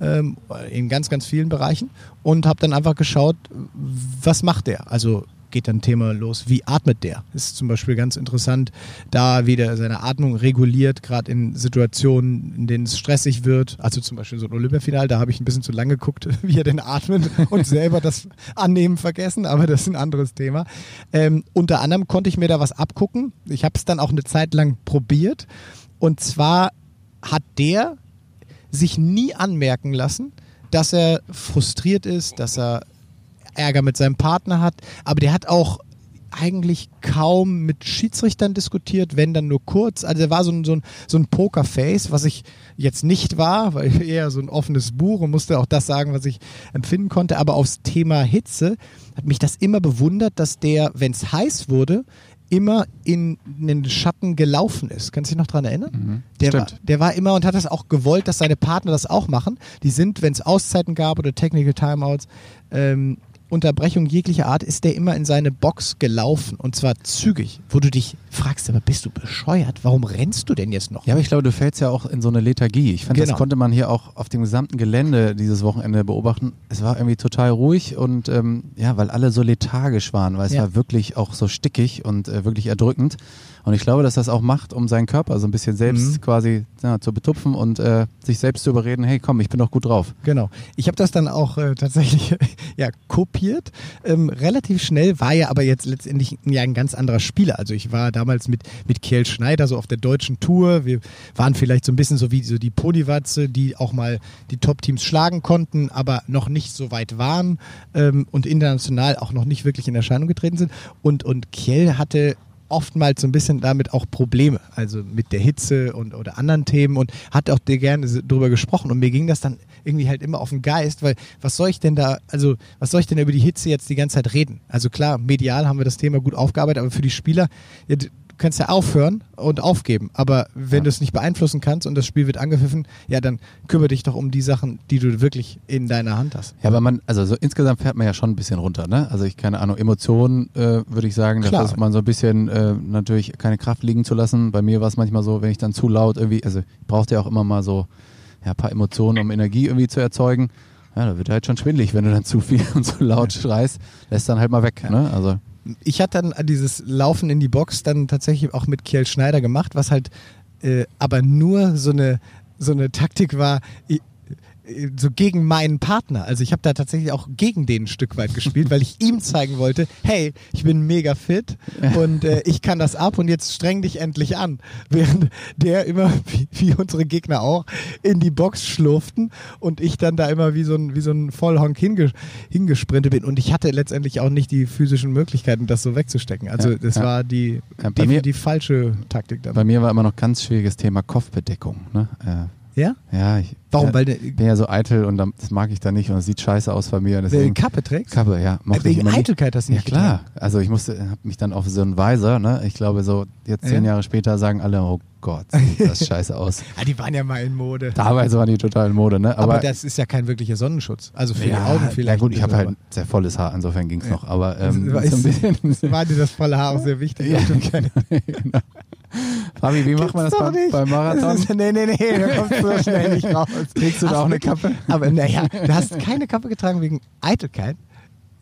ähm, in ganz, ganz vielen Bereichen und habe dann einfach geschaut, was macht der? Also geht dann Thema los, wie atmet der? Ist zum Beispiel ganz interessant, da wieder seine Atmung reguliert, gerade in Situationen, in denen es stressig wird. Also zum Beispiel so ein Olympiafinal, da habe ich ein bisschen zu lange geguckt, wie er denn atmet und selber das Annehmen vergessen, aber das ist ein anderes Thema. Ähm, unter anderem konnte ich mir da was abgucken. Ich habe es dann auch eine Zeit lang probiert. Und zwar hat der sich nie anmerken lassen, dass er frustriert ist, dass er Ärger mit seinem Partner hat, aber der hat auch eigentlich kaum mit Schiedsrichtern diskutiert, wenn dann nur kurz. Also er war so ein, so ein, so ein Pokerface, was ich jetzt nicht war, weil eher so ein offenes Buch und musste auch das sagen, was ich empfinden konnte. Aber aufs Thema Hitze hat mich das immer bewundert, dass der, wenn es heiß wurde, immer in, den Schatten gelaufen ist. Kannst du dich noch daran erinnern? Mhm, der, war, der war immer und hat das auch gewollt, dass seine Partner das auch machen. Die sind, wenn es Auszeiten gab oder Technical Timeouts, ähm, Unterbrechung jeglicher Art ist der immer in seine Box gelaufen und zwar zügig, wo du dich fragst, aber bist du bescheuert? Warum rennst du denn jetzt noch? Ja, aber ich glaube, du fällst ja auch in so eine Lethargie. Ich fand, genau. das konnte man hier auch auf dem gesamten Gelände dieses Wochenende beobachten. Es war irgendwie total ruhig und ähm, ja, weil alle so lethargisch waren, weil es ja. war wirklich auch so stickig und äh, wirklich erdrückend. Und ich glaube, dass das auch macht, um seinen Körper so ein bisschen selbst mhm. quasi ja, zu betupfen und äh, sich selbst zu überreden, hey komm, ich bin doch gut drauf. Genau. Ich habe das dann auch äh, tatsächlich ja, kopiert. Ähm, relativ schnell war ja aber jetzt letztendlich ja ein ganz anderer Spieler. Also ich war damals mit, mit Kiel Schneider so auf der deutschen Tour. Wir waren vielleicht so ein bisschen so wie so die Ponywatze, die auch mal die Top-Teams schlagen konnten, aber noch nicht so weit waren ähm, und international auch noch nicht wirklich in Erscheinung getreten sind. Und, und Kiel hatte oftmals so ein bisschen damit auch Probleme, also mit der Hitze und oder anderen Themen und hat auch dir gerne darüber gesprochen und mir ging das dann irgendwie halt immer auf den Geist, weil was soll ich denn da, also was soll ich denn über die Hitze jetzt die ganze Zeit reden? Also klar, medial haben wir das Thema gut aufgearbeitet, aber für die Spieler, du kannst ja aufhören und aufgeben. Aber wenn ja. du es nicht beeinflussen kannst und das Spiel wird angepfiffen, ja, dann kümmere dich doch um die Sachen, die du wirklich in deiner Hand hast. Ja, aber man, also so insgesamt fährt man ja schon ein bisschen runter, ne? Also ich keine Ahnung, Emotionen äh, würde ich sagen, Klar. dass man so ein bisschen äh, natürlich keine Kraft liegen zu lassen. Bei mir war es manchmal so, wenn ich dann zu laut irgendwie, also ich brauchte ja auch immer mal so ja, ein paar Emotionen, um Energie irgendwie zu erzeugen. Ja, da wird halt schon schwindlig, wenn du dann zu viel und zu laut schreist, lässt dann halt mal weg, ne? Also ich hatte dann dieses Laufen in die Box dann tatsächlich auch mit Kiel Schneider gemacht, was halt äh, aber nur so eine, so eine Taktik war. So gegen meinen Partner. Also ich habe da tatsächlich auch gegen den ein Stück weit gespielt, weil ich ihm zeigen wollte, hey, ich bin mega fit und äh, ich kann das ab und jetzt streng dich endlich an. Während der immer, wie, wie unsere Gegner auch, in die Box schlurften und ich dann da immer wie so ein, wie so ein Vollhonk hinge, hingesprintet bin. Und ich hatte letztendlich auch nicht die physischen Möglichkeiten, das so wegzustecken. Also Ja, das ja. war die, Ja, bei mir- die, die falsche Taktik dabei. Bei mir war immer noch ganz schwieriges Thema Kopfbedeckung. Ne? Äh, Ja? ja, ich Warum? Ja, Weil du bin ja so eitel und dann- das mag ich da nicht und es sieht scheiße aus bei mir. Deswegen, Kappe trägst? Kappe, ja. mochte ich Wegen. Eitelkeit hast du Ja nicht klar, also ich musste, habe mich dann auf so einen Visor, ne? Ich glaube so jetzt zehn Ja. Jahre später sagen alle, oh Gott, sieht das scheiße aus. Ah, die waren ja mal in Mode. Damals waren die total in Mode, ne? aber, Aber, das ist ja kein wirklicher Sonnenschutz. Also für ja, die Augen vielleicht. Ja gut, ich habe halt sehr volles Haar, insofern ging's noch. Aber ähm, War- so ein bisschen. war dir das volle Haar auch sehr wichtig? Ja, genau. Fabi, wie macht man das doch beim, Marathon? Ist- Nee, nee, nee, da kommst du so schnell nicht raus. Kriegst du da auch eine Kappe? Aber naja, du hast keine Kappe getragen wegen Eitelkeit.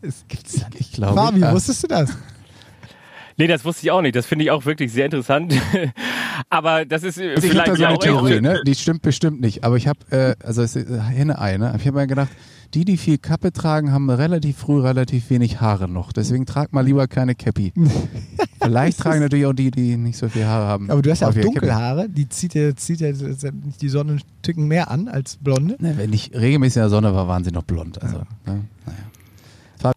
Das gibt's ja nicht. Ich glaube, Fabi, ja. wusstest du das? Nee, das wusste ich auch nicht. Das finde ich auch wirklich sehr interessant. Aber das ist äh, ich habe vielleicht da so ja eine auch Theorie, ne? Die stimmt bestimmt nicht. Aber ich habe, äh, also es ist äh, Henne-Ei, ne? Ich habe mir gedacht, die, die viel Kappe tragen, haben relativ früh relativ wenig Haare noch. Deswegen trag mal lieber keine Cappy. Vielleicht tragen natürlich auch die, die nicht so viel Haare haben. Aber du hast ja auch häufiger dunkle Cappy. Haare, die zieht ja, zieht ja die Sonne einen Tücken mehr an als blonde. Ne, wenn ich regelmäßig in der Sonne war, waren sie noch blond. Also, ne? naja.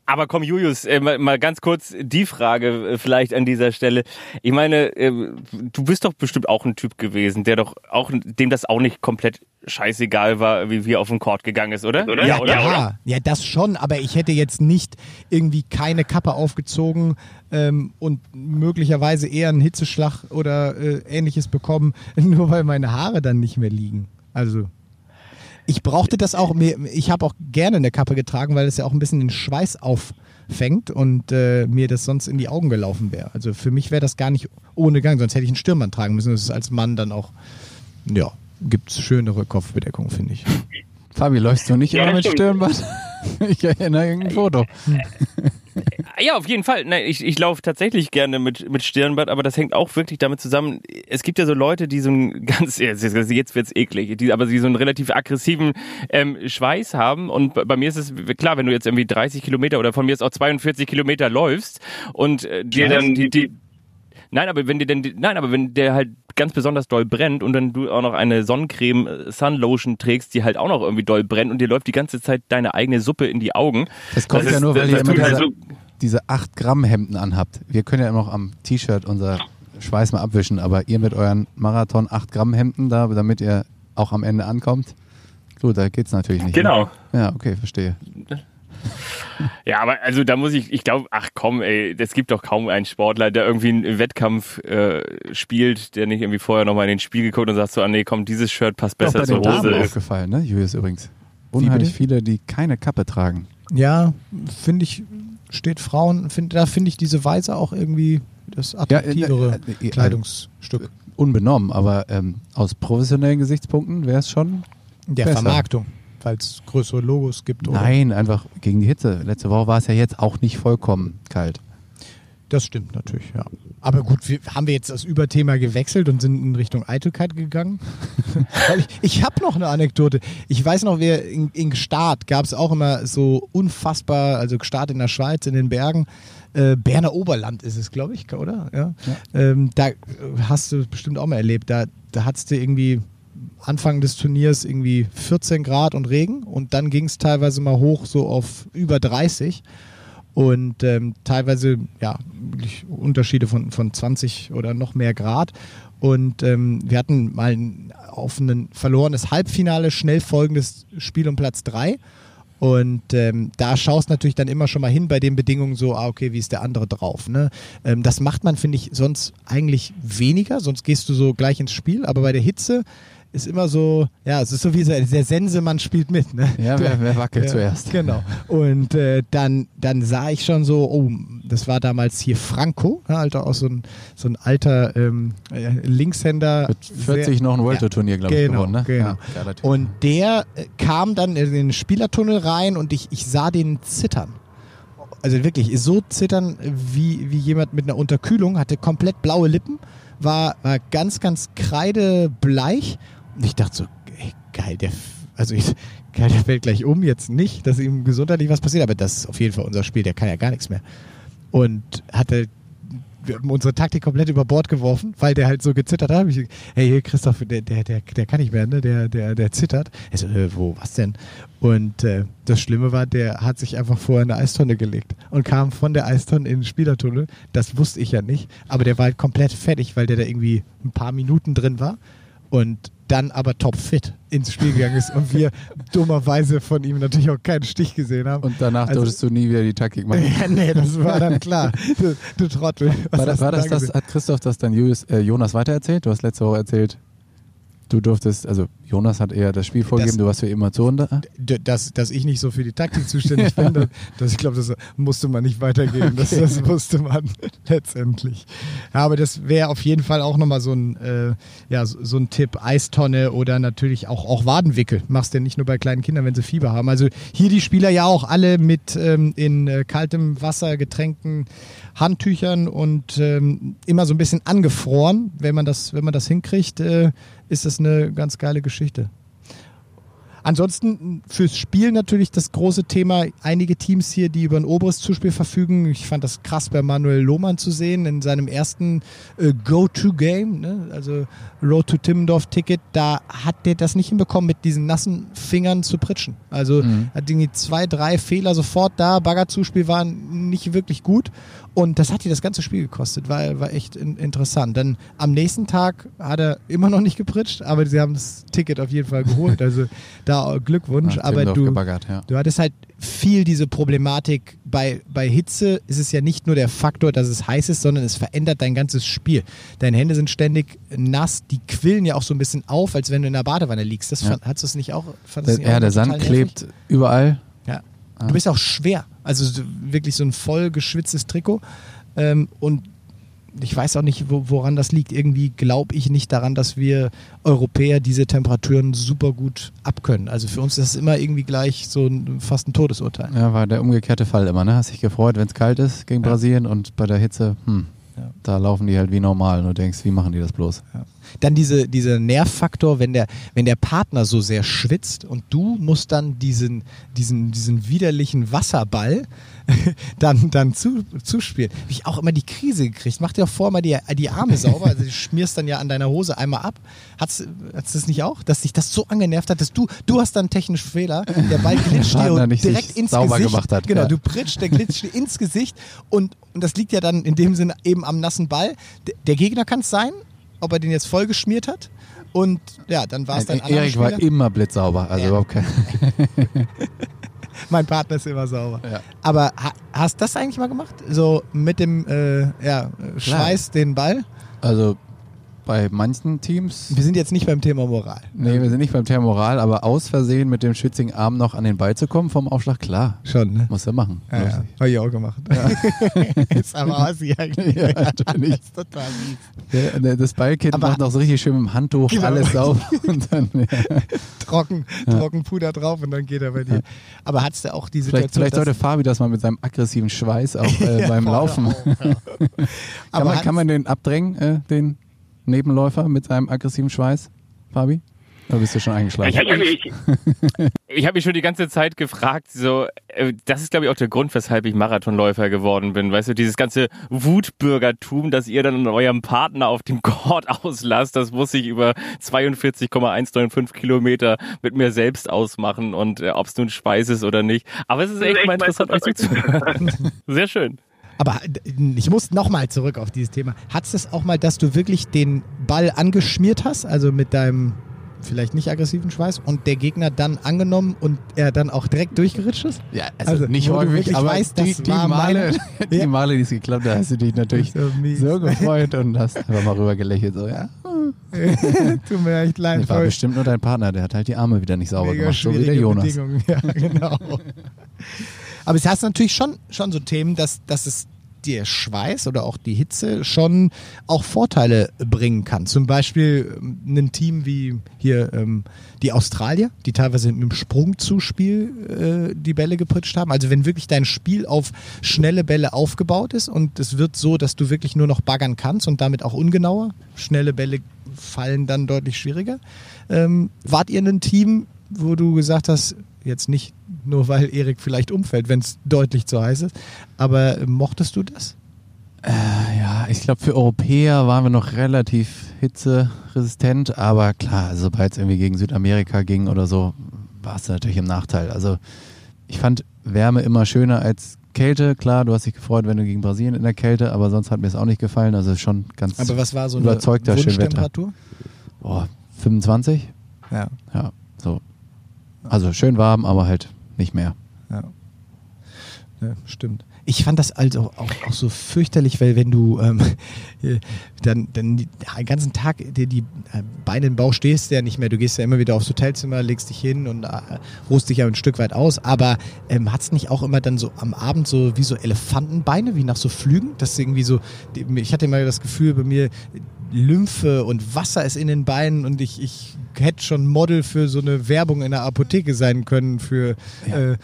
Aber komm, Julius, äh, mal, mal ganz kurz die Frage äh, vielleicht an dieser Stelle. Ich meine, äh, du bist doch bestimmt auch ein Typ gewesen, der doch auch, dem das auch nicht komplett scheißegal war, wie wir auf den Court gegangen ist, oder? oder? Ja, ja, ja, das schon, aber ich hätte jetzt nicht irgendwie keine Kappe aufgezogen ähm, und möglicherweise eher einen Hitzeschlag oder äh, ähnliches bekommen, nur weil meine Haare dann nicht mehr liegen. Also ich brauchte das auch, mir, ich habe auch gerne eine Kappe getragen, weil es ja auch ein bisschen den Schweiß auffängt und äh, mir das sonst in die Augen gelaufen wäre. Also für mich wäre das gar nicht ohne Gang, sonst hätte ich einen Stirnband tragen müssen. Das ist als Mann dann auch, ja, gibt es schönere Kopfbedeckung, finde ich. Fabi, läufst du nicht Ja, immer mit stimmt. Stirnband? ich erinnere irgendein Foto. Ja, auf jeden Fall. Nein, ich, ich laufe tatsächlich gerne mit, mit Stirnband, aber das hängt auch wirklich damit zusammen. Es gibt ja so Leute, die so einen ganz, jetzt, jetzt wird's eklig, die, aber die so einen relativ aggressiven ähm, Schweiß haben. Und bei bei mir ist es klar, wenn du jetzt irgendwie 30 Kilometer oder von mir ist auch 42 Kilometer läufst und äh, dir dann die, die Nein, aber wenn dir denn, nein, aber wenn der halt ganz besonders doll brennt und dann du auch noch eine Sonnencreme, äh, Sunlotion trägst, die halt auch noch irgendwie doll brennt und dir läuft die ganze Zeit deine eigene Suppe in die Augen. Das kommt Das ja ist- nur, weil ihr immer diese, diese 8 Gramm Hemden anhabt. Wir können ja immer noch am T-Shirt unser Schweiß mal abwischen, aber ihr mit euren Marathon 8 Gramm Hemden da, damit ihr auch am Ende ankommt, gut, da geht's natürlich nicht. Genau. Ne? Ja, okay, verstehe. Ja, aber also da muss ich, ich glaube, ach komm, ey, es gibt doch kaum einen Sportler, der irgendwie einen Wettkampf äh, spielt, der nicht irgendwie vorher nochmal in den Spiegel guckt und sagt so, ah nee, komm, dieses Shirt passt besser zur den Damen Hose. aufgefallen, ne? Julius übrigens. Unheimlich viele, die keine Kappe tragen. Ja, finde ich, steht Frauen, find, da finde ich diese Weise auch irgendwie das attraktivere äh, äh, äh, Kleidungsstück. Unbenommen, aber ähm, aus professionellen Gesichtspunkten wäre es schon. Der besser. Vermarktung, weil es größere Logos gibt. Oder? Nein, einfach gegen die Hitze. Letzte Woche war es ja jetzt auch nicht vollkommen kalt. Das stimmt natürlich, ja. Aber gut, wir, haben wir jetzt das Überthema gewechselt und sind in Richtung Eitelkeit gegangen? Ich ich habe noch eine Anekdote. Ich weiß noch, wir in, in Gstaad gab es auch immer so unfassbar, also Gstaad in der Schweiz, in den Bergen. Äh, Berner Oberland ist es, glaube ich, oder? Ja. Ähm, da hast du bestimmt auch mal erlebt. Da, da hattest du irgendwie Anfang des Turniers irgendwie 14 Grad und Regen und dann ging es teilweise mal hoch so auf über 30 und ähm, teilweise ja Unterschiede von, von 20 oder noch mehr Grad. Und ähm, wir hatten mal ein, auf ein verlorenes Halbfinale schnell folgendes Spiel um Platz 3. Und ähm, da schaust natürlich dann immer schon mal hin bei den Bedingungen so, ah, okay, wie ist der andere drauf. Ne? Ähm, das macht man, finde ich, sonst eigentlich weniger, sonst gehst du so gleich ins Spiel, aber bei der Hitze ist immer so, ja, es ist so wie so, der Sensemann spielt mit. Ne? Ja, wer, wer wackelt Ja, zuerst? Genau. Und äh, dann, dann sah ich schon so, oh, das war damals hier Franco, ja, Alter, auch so ein, so ein alter ähm, äh, Linkshänder. Mit 40 Sehr- noch ein World Tour Turnier, glaube ich, genau, gewonnen. Ne? Genau. Ja, und der äh, kam dann in den Spielertunnel rein und ich, ich sah den zittern. Also wirklich, so zittern wie, wie jemand mit einer Unterkühlung, hatte komplett blaue Lippen, war, war ganz, ganz kreidebleich. Ich dachte so, ey, geil, der, also ich, der fällt gleich um, jetzt nicht, dass ihm gesundheitlich was passiert, aber das ist auf jeden Fall unser Spiel, der kann ja gar nichts mehr. Und hatte wir haben unsere Taktik komplett über Bord geworfen, weil der halt so gezittert hat. Ich, hey, hier, Christoph, der, der, der, der kann nicht mehr, ne? Der, der, der zittert. Ich so, äh, wo, was denn? Und äh, das Schlimme war, der hat sich einfach vorher in eine Eistonne gelegt und kam von der Eistonne in den Spielertunnel. Das wusste ich ja nicht. Aber der war halt komplett fertig, weil der da irgendwie ein paar Minuten drin war. Und dann aber topfit ins Spiel gegangen ist und wir dummerweise von ihm natürlich auch keinen Stich gesehen haben. Und danach also, durftest du nie wieder die Taktik machen. Ja, nee, das war dann klar. Du, du Trottel. War das, war das, das hat Christoph das dann äh, Jonas weitererzählt? Du hast letzte Woche erzählt, Du durftest, also Jonas hat eher das Spiel vorgegeben, das, du warst für Emotionen da? Dass, dass ich nicht so für die Taktik zuständig bin, das, das, ich glaube, das musste man nicht weitergeben. Okay. Das, das wusste man letztendlich. Ja, aber das wäre auf jeden Fall auch nochmal so ein, äh, ja, so, so, ein Tipp. Eistonne oder natürlich auch, auch Wadenwickel. Machst du ja nicht nur bei kleinen Kindern, wenn sie Fieber haben. Also hier die Spieler ja auch alle mit ähm, in äh, kaltem Wasser getränkten Handtüchern und ähm, immer so ein bisschen angefroren, wenn man das, wenn man das hinkriegt. Äh, ist das eine ganz geile Geschichte. Ansonsten fürs Spiel natürlich das große Thema. Einige Teams hier, die über ein oberes Zuspiel verfügen. Ich fand das krass bei Manuel Lohmann zu sehen in seinem ersten äh, Go-To-Game, ne? also Road to Timmendorf-Ticket. Da hat der das nicht hinbekommen, mit diesen nassen Fingern zu pritschen. Also mhm. hat irgendwie zwei, drei Fehler sofort da. Baggerzuspiel war nicht wirklich gut. Und das hat dir das ganze Spiel gekostet, war, war echt in, interessant. Dann am nächsten Tag hat er immer noch nicht gepritscht, aber sie haben das Ticket auf jeden Fall geholt. Also da Glückwunsch. Ja, aber du, ja. du hattest halt viel diese Problematik. Bei, bei Hitze ist es ja nicht nur der Faktor, dass es heiß ist, sondern es verändert dein ganzes Spiel. Deine Hände sind ständig nass, die quillen ja auch so ein bisschen auf, als wenn du in der Badewanne liegst. Das ja. fand, hast du es nicht auch? Der, nicht ja, auch der Sand klebt überall. Du bist auch schwer. Also wirklich so ein voll geschwitztes Trikot. Ähm, und ich weiß auch nicht, wo, woran das liegt. Irgendwie glaube ich nicht daran, dass wir Europäer diese Temperaturen super gut abkönnen. Also für uns ist es immer irgendwie gleich so ein, fast ein Todesurteil. Ja, war der umgekehrte Fall immer. Ne? Hast dich gefreut, wenn es kalt ist gegen ja. Brasilien und bei der Hitze, hm, ja. da laufen die halt wie normal. Und du denkst, wie machen die das bloß? Ja. Dann diese, dieser Nervfaktor, wenn der, wenn der Partner so sehr schwitzt und du musst dann diesen, diesen, diesen widerlichen Wasserball dann, dann zu, zuspielen. Habe ich auch immer die Krise gekriegt. Mach dir auch vor, mal die, die Arme sauber. Also du schmierst dann ja an deiner Hose einmal ab. Hat's, hat's das nicht auch? Dass dich das so angenervt hat, dass du, du hast dann einen technischen Fehler. Der Ball glitscht dir direkt ins sauber Gesicht. Gemacht hat, genau, ja. du pritscht, der glitscht dir ins Gesicht und, und das liegt ja dann in dem Sinne eben am nassen Ball. Der Gegner kann es sein, ob er den jetzt voll geschmiert hat. Und ja, dann war es dann Erik war immer blitzsauber, also ja. überhaupt kein. mein Partner ist immer sauber. Ja. Aber ha hast du das eigentlich mal gemacht? So mit dem äh, ja, Schweiß den Ball? Also bei manchen Teams. Wir sind jetzt nicht beim Thema Moral. Nee, wir sind nicht beim Thema Moral, aber aus Versehen mit dem schwitzigen Arm noch an den Ball zu kommen vom Aufschlag, klar. Schon, ne? Muss er machen. Ja, ja. Habe ich auch gemacht. Ja. ist aber assi eigentlich. Ja, natürlich. Das ist total mies. Der, das Ballkind macht noch so richtig schön mit dem Handtuch genau. alles sauber und dann ja. trocken, trocken Puder drauf und dann geht er bei dir. Aber hattest du auch diese Situation, Vielleicht, vielleicht sollte Fabi das mal mit seinem aggressiven Schweiß auch äh, beim Laufen. Auch, kann, man, kann man den abdrängen, äh, den Nebenläufer mit seinem aggressiven Schweiß, Fabi? Da bist du schon eingeschlafen? Ich habe mich, hab mich schon die ganze Zeit gefragt, so, äh, das ist glaube ich auch der Grund, weshalb ich Marathonläufer geworden bin. Weißt du, dieses ganze Wutbürgertum, das ihr dann eurem Partner auf dem Court auslasst, das muss ich über 42,195 Kilometer mit mir selbst ausmachen und äh, ob es nun Speis ist oder nicht. Aber es ist echt mal interessant, euch zuzuhören. Sehr schön. Aber ich muss nochmal zurück auf dieses Thema. Hattest du es auch mal, dass du wirklich den Ball angeschmiert hast, also mit deinem vielleicht nicht aggressiven Schweiß und der Gegner dann angenommen und er dann auch direkt durchgeritscht ist? Ja, also, also nicht häufig, aber weißt, die, die, Male, die ja. Male, die es geklappt hat, hast du dich natürlich so, so, gefreut und hast einfach mal rüber gelächelt. So, ja. Tut mir echt leid. Das war bestimmt nur dein Partner, der hat halt die Arme wieder nicht sauber Mega gemacht, so wie der Jonas. Ja, genau. Aber es hast natürlich schon, schon so Themen, dass, dass es der Schweiß oder auch die Hitze schon auch Vorteile bringen kann. Zum Beispiel ähm, ein Team wie hier ähm, die Australier, die teilweise mit dem Sprungzuspiel äh, die Bälle gepritscht haben. Also wenn wirklich dein Spiel auf schnelle Bälle aufgebaut ist und es wird so, dass du wirklich nur noch baggern kannst und damit auch ungenauer. Schnelle Bälle fallen dann deutlich schwieriger. Ähm, wart ihr ein Team, wo du gesagt hast, jetzt nicht nur weil Erik vielleicht umfällt, wenn es deutlich zu heiß ist, aber mochtest du das? Äh, ja, ich glaube, für Europäer waren wir noch relativ hitzeresistent, aber klar, sobald es irgendwie gegen Südamerika ging oder so, war es natürlich im Nachteil. Also ich fand Wärme immer schöner als Kälte. Klar, du hast dich gefreut, wenn du gegen Brasilien in der Kälte, aber sonst hat mir es auch nicht gefallen. Also schon ganz Aber was war so eine Wunschtemperatur? Boah, 25? Ja. Ja, so. Also schön warm, aber halt nicht mehr. Ja. ja stimmt ich fand das also auch, auch so fürchterlich, weil wenn du ähm, dann, dann den ganzen Tag dir die äh, Beine im Bauch stehst ja nicht mehr, du gehst ja immer wieder aufs Hotelzimmer, legst dich hin und äh, ruhst dich ja ein Stück weit aus, aber ähm, hat es nicht auch immer dann so am Abend so wie so Elefantenbeine, wie nach so Flügen? Das irgendwie so, ich hatte immer das Gefühl bei mir, Lymphe und Wasser ist in den Beinen und ich, ich hätte schon Model für so eine Werbung in der Apotheke sein können für ja. Äh,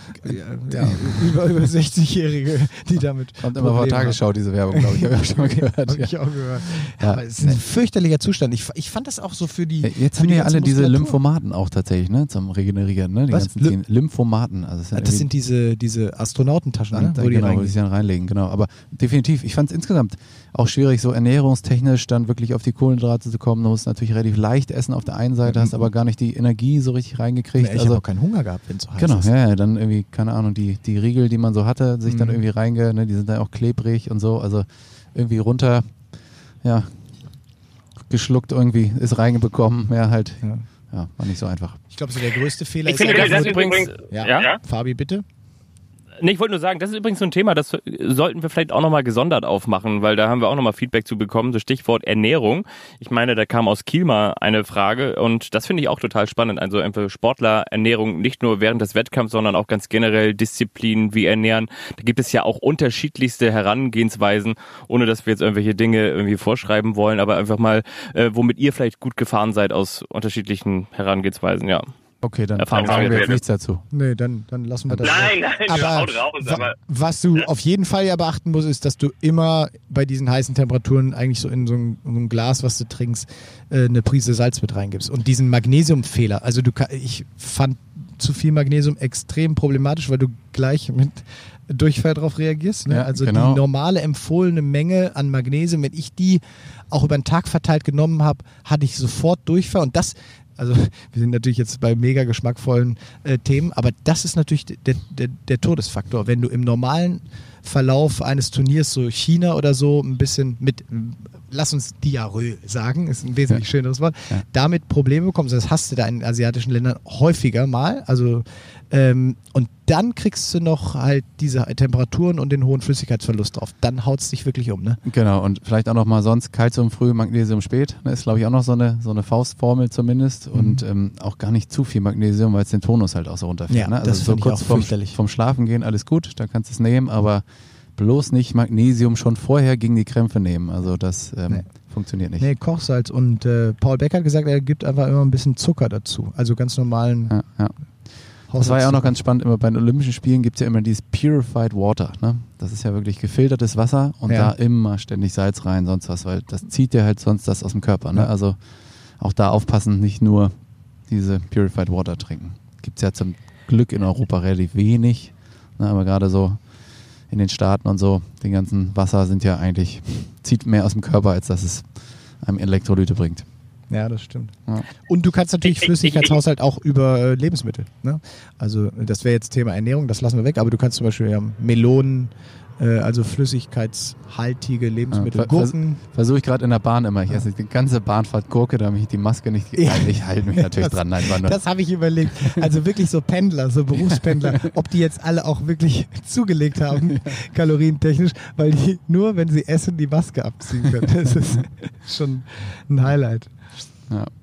ja, über, über 60-Jährige, die damit. Kommt immer vor Tagesschau diese Werbung, glaube ich. Habe ich schon mal gehört. Hab ich auch gehört. Ja, aber es ist ein fürchterlicher Zustand. Ich, ich fand das auch so für die. Jetzt für haben wir ja alle diese Lymphomaten auch tatsächlich, ne? Zum Regenerieren, ne? Die Was? ganzen Lymphomaten. Also sind das sind diese, diese Astronautentaschen, ne? Wo genau, die wo die sich dann reinlegen, genau. Aber definitiv, ich fand es insgesamt auch schwierig, so ernährungstechnisch dann wirklich auf die Kohlenhydrate zu kommen. Du musst natürlich relativ leicht essen auf der einen Seite, hast aber gar nicht die Energie so richtig reingekriegt. Ja, ich also, habe auch keinen Hunger gehabt, wenn es so heiß genau, ist. Genau, ja, ja, dann irgendwie, keine Ahnung, die, die Riegel, die man so hatte, sich mhm. dann irgendwie reinge, ne, die sind dann auch klebrig und so, also irgendwie runter, ja, geschluckt irgendwie, ist reingebekommen, ja, halt, ja, ja war nicht so einfach. Ich glaube, so der größte Fehler ich ist... Finde, das übrigens, ja, ja? Fabi, bitte. Nee, ich wollte nur sagen, das ist übrigens so ein Thema, das sollten wir vielleicht auch nochmal gesondert aufmachen, weil da haben wir auch nochmal Feedback zu bekommen, so Stichwort Ernährung. Ich meine, da kam aus Kiel mal eine Frage und das finde ich auch total spannend. Also einfach Sportlerernährung nicht nur während des Wettkampfs, sondern auch ganz generell Disziplinen wie Ernähren. Da gibt es ja auch unterschiedlichste Herangehensweisen, ohne dass wir jetzt irgendwelche Dinge irgendwie vorschreiben wollen, aber einfach mal, äh, womit ihr vielleicht gut gefahren seid aus unterschiedlichen Herangehensweisen, ja. Okay, dann sagen wir jetzt nichts dazu. Nee, dann, dann lassen wir das. Nein, nein, aber, haut raus, aber was du auf jeden Fall ja beachten musst, ist, dass du immer bei diesen heißen Temperaturen eigentlich so in so ein, in so ein Glas, was du trinkst, äh, eine Prise Salz mit reingibst. Und diesen Magnesiumfehler, also du ich fand zu viel Magnesium extrem problematisch, weil du gleich mit Durchfall darauf reagierst. Ne? Ja, also genau. die normale empfohlene Menge an Magnesium, wenn ich die auch über den Tag verteilt genommen habe, hatte ich sofort Durchfall. Und das also wir sind natürlich jetzt bei mega geschmackvollen äh, Themen, aber das ist natürlich der, der, der Todesfaktor. Wenn du im normalen Verlauf eines Turniers, so China oder so, ein bisschen mit, lass uns Diarrhoe sagen, ist ein wesentlich ja. schöneres Wort, ja. damit Probleme bekommst. Das hast du da in asiatischen Ländern häufiger mal. Also ähm, und dann kriegst du noch halt diese Temperaturen und den hohen Flüssigkeitsverlust drauf. Dann haut es dich wirklich um, ne? Genau, und vielleicht auch noch mal sonst Kalzium früh, Magnesium spät. Das ne, ist, glaube ich, auch noch so eine, so eine Faustformel zumindest. Mhm. Und ähm, auch gar nicht zu viel Magnesium, weil es den Tonus halt auch so runterfährt. Ja, ne? Also so kurz vorm, vom Schlafen gehen, alles gut, da kannst du es nehmen, aber bloß nicht Magnesium schon vorher gegen die Krämpfe nehmen. Also das ähm, nee. funktioniert nicht. Nee, Kochsalz. Und äh, Paul Becker hat gesagt, er gibt einfach immer ein bisschen Zucker dazu. Also ganz normalen ja, ja. Das war ja auch noch ganz spannend, immer bei den Olympischen Spielen gibt es ja immer dieses Purified Water. Ne? Das ist ja wirklich gefiltertes Wasser und ja. da immer ständig Salz rein, sonst was, weil das zieht dir halt sonst das aus dem Körper. Ne? Ja. Also auch da aufpassen, nicht nur diese Purified Water trinken. Gibt es ja zum Glück in Europa relativ wenig, ne? aber gerade so in den Staaten und so, die ganzen Wasser sind ja eigentlich, zieht mehr aus dem Körper, als dass es einem Elektrolyte bringt. Ja, das stimmt. Ja. Und du kannst natürlich Flüssigkeitshaushalt auch über äh, Lebensmittel. Ne? Also das wäre jetzt Thema Ernährung, das lassen wir weg, aber du kannst zum Beispiel ja, Melonen, äh, also flüssigkeitshaltige Lebensmittel, ja, Gurken. Versuche ich gerade in der Bahn immer. Ich esse die ganze Bahnfahrt Gurke, damit ich die Maske nicht. Ja. Ich halte mich natürlich das, dran. Nein, das habe ich überlegt. Also wirklich so Pendler, so Berufspendler, ob die jetzt alle auch wirklich zugelegt haben, kalorientechnisch, weil die nur, wenn sie essen, die Maske abziehen können. Das ist schon ein Highlight. Ja.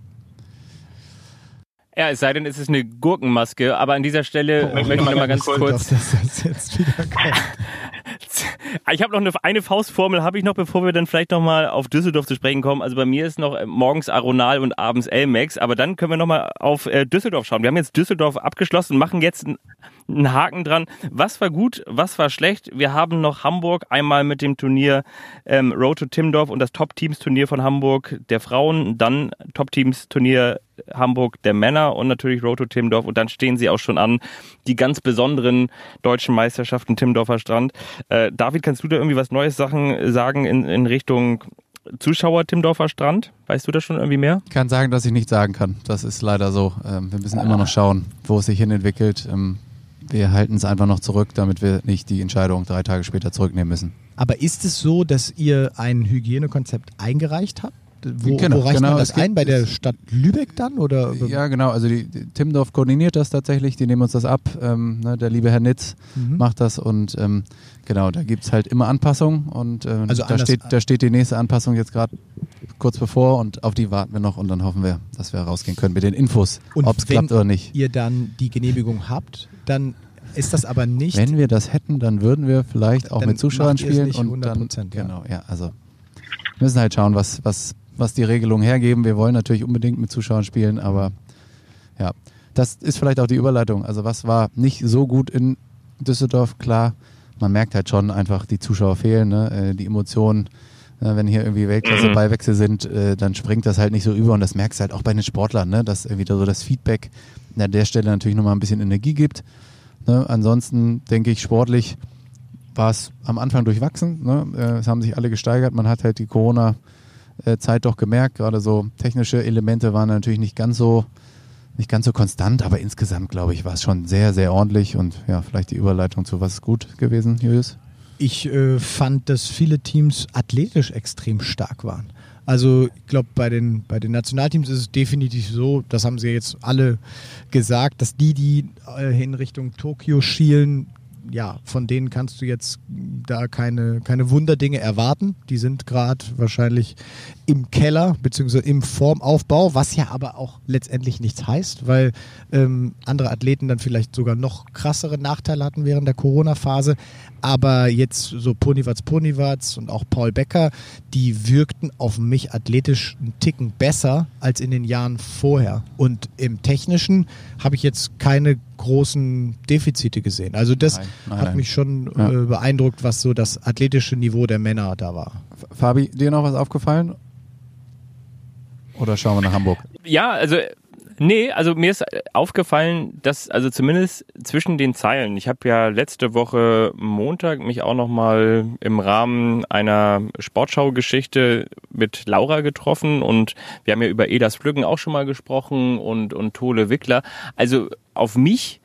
Ja, es sei denn, es ist eine Gurkenmaske, aber an dieser Stelle oh, möchte ich noch mal ganz kurz. Wieder ich habe noch eine, eine Faustformel, habe ich noch, bevor wir dann vielleicht noch mal auf Düsseldorf zu sprechen kommen. Also bei mir ist noch äh, morgens Aronal und abends Elmex, aber dann können wir noch mal auf äh, Düsseldorf schauen. Wir haben jetzt Düsseldorf abgeschlossen machen jetzt einen Haken dran. Was war gut, was war schlecht? Wir haben noch Hamburg einmal mit dem Turnier ähm, Road to Timdorf und das Top-Teams-Turnier von Hamburg der Frauen, dann Top-Teams-Turnier Hamburg der Männer und natürlich Roto Timmendorf und dann stehen sie auch schon an, die ganz besonderen deutschen Meisterschaften Timmendorfer Strand. Äh, David, kannst du da irgendwie was Neues Sachen sagen in, in Richtung Zuschauer Timmendorfer Strand? Weißt du da schon irgendwie mehr? Ich kann sagen, dass ich nichts sagen kann. Das ist leider so. Ähm, wir müssen immer noch schauen, wo es sich hin entwickelt. Ähm, wir halten es einfach noch zurück, damit wir nicht die Entscheidung drei Tage später zurücknehmen müssen. Aber ist es so, dass ihr ein Hygienekonzept eingereicht habt? Wo, genau, wo reicht genau, man das ein? Bei der Stadt Lübeck dann? Oder? Ja, genau. Also die, die Timmendorf koordiniert das tatsächlich. Die nehmen uns das ab. Ähm, ne, der liebe Herr Nitz mhm. macht das. Und ähm, genau, da gibt es halt immer Anpassungen. Und äh, also da, steht, da steht die nächste Anpassung jetzt gerade kurz bevor. Und auf die warten wir noch. Und dann hoffen wir, dass wir rausgehen können mit den Infos, ob es klappt oder nicht. ihr dann die Genehmigung habt, dann ist das aber nicht. Wenn wir das hätten, dann würden wir vielleicht auch mit Zuschauern spielen. und dann. Genau, ja. Also müssen halt schauen, was, was was die Regelungen hergeben. Wir wollen natürlich unbedingt mit Zuschauern spielen, aber ja, das ist vielleicht auch die Überleitung. Also was war nicht so gut in Düsseldorf? Klar, man merkt halt schon einfach, die Zuschauer fehlen, ne? Äh, die Emotionen. Äh, wenn hier irgendwie Weltklasse-Beiwechsel mhm. sind, äh, dann springt das halt nicht so über und das merkst du halt auch bei den Sportlern, ne? dass irgendwie so das Feedback an der Stelle natürlich nochmal ein bisschen Energie gibt. Ne? Ansonsten denke ich, sportlich war es am Anfang durchwachsen. Ne? Es haben sich alle gesteigert. Man hat halt die Corona- äh, Zeit doch gemerkt. Gerade so technische Elemente waren natürlich nicht ganz so nicht ganz so konstant, aber insgesamt glaube ich war es schon sehr sehr ordentlich und ja vielleicht die Überleitung zu was gut gewesen, Julius. Ich äh, fand, dass viele Teams athletisch extrem stark waren. Also ich glaube, bei den, bei den Nationalteams ist es definitiv so, das haben sie jetzt alle gesagt, dass die, die äh, in Richtung Tokio schielen, ja, von denen kannst du jetzt da keine, keine Wunderdinge erwarten. Die sind gerade wahrscheinlich im Keller beziehungsweise im Formaufbau, was ja aber auch letztendlich nichts heißt, weil ähm, andere Athleten dann vielleicht sogar noch krassere Nachteile hatten während der Corona-Phase. Aber jetzt so Ponywatz Ponywatz und auch Paul Becker, die wirkten auf mich athletisch einen Ticken besser als in den Jahren vorher. Und im Technischen habe ich jetzt keine großen Defizite gesehen. Also das nein, nein, hat nein. mich schon ja. äh, beeindruckt, was so das athletische Niveau der Männer da war. Fabi, dir noch was aufgefallen? Oder schauen wir nach Hamburg? Ja, also Nee, also mir ist aufgefallen, dass also zumindest zwischen den Zeilen, ich habe ja letzte Woche Montag mich auch nochmal im Rahmen einer Sportschau-Geschichte mit Laura getroffen und wir haben ja über Edas Flüggen auch schon mal gesprochen und, und Tole Wickler. Also auf mich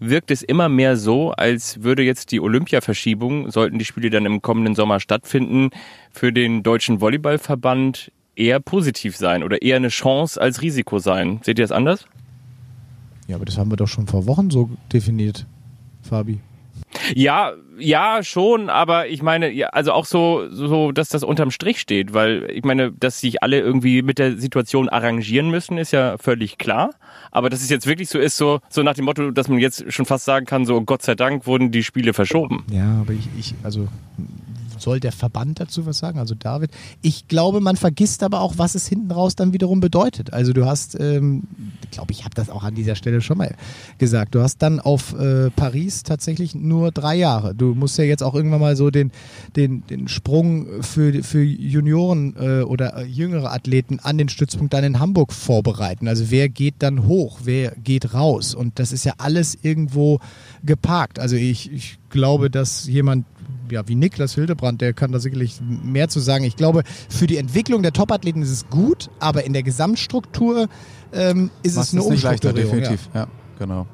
wirkt es immer mehr so, als würde jetzt die Olympia-Verschiebung, sollten die Spiele dann im kommenden Sommer stattfinden, für den Deutschen Volleyballverband eher positiv sein oder eher eine Chance als Risiko sein. Seht ihr das anders? Ja, aber das haben wir doch schon vor Wochen so definiert, Fabi. Ja, ja, schon, aber ich meine, ja, also auch so, so, dass das unterm Strich steht, weil ich meine, dass sich alle irgendwie mit der Situation arrangieren müssen, ist ja völlig klar. Aber dass es jetzt wirklich so ist, so, so nach dem Motto, dass man jetzt schon fast sagen kann, so Gott sei Dank wurden die Spiele verschoben. Ja, aber ich, ich also soll der Verband dazu was sagen? Also David, ich glaube, man vergisst aber auch, was es hinten raus dann wiederum bedeutet. Also du hast, ähm, glaube, ich habe das auch an dieser Stelle schon mal gesagt, du hast dann auf äh, Paris tatsächlich nur drei Jahre. Du musst ja jetzt auch irgendwann mal so den, den, den Sprung für, für Junioren äh, oder äh, jüngere Athleten an den Stützpunkt dann in Hamburg vorbereiten. Also wer geht dann hoch, wer geht raus? Und das ist ja alles irgendwo geparkt. Also ich, ich glaube, dass jemand ja, wie Niklas Hildebrand, der kann da sicherlich mehr zu sagen. Ich glaube, für die Entwicklung der Topathleten ist es gut, aber in der Gesamtstructur ähm, ist Machst es eine es Umstrukturierung. Leichter, definitiv, ja. ja, genau.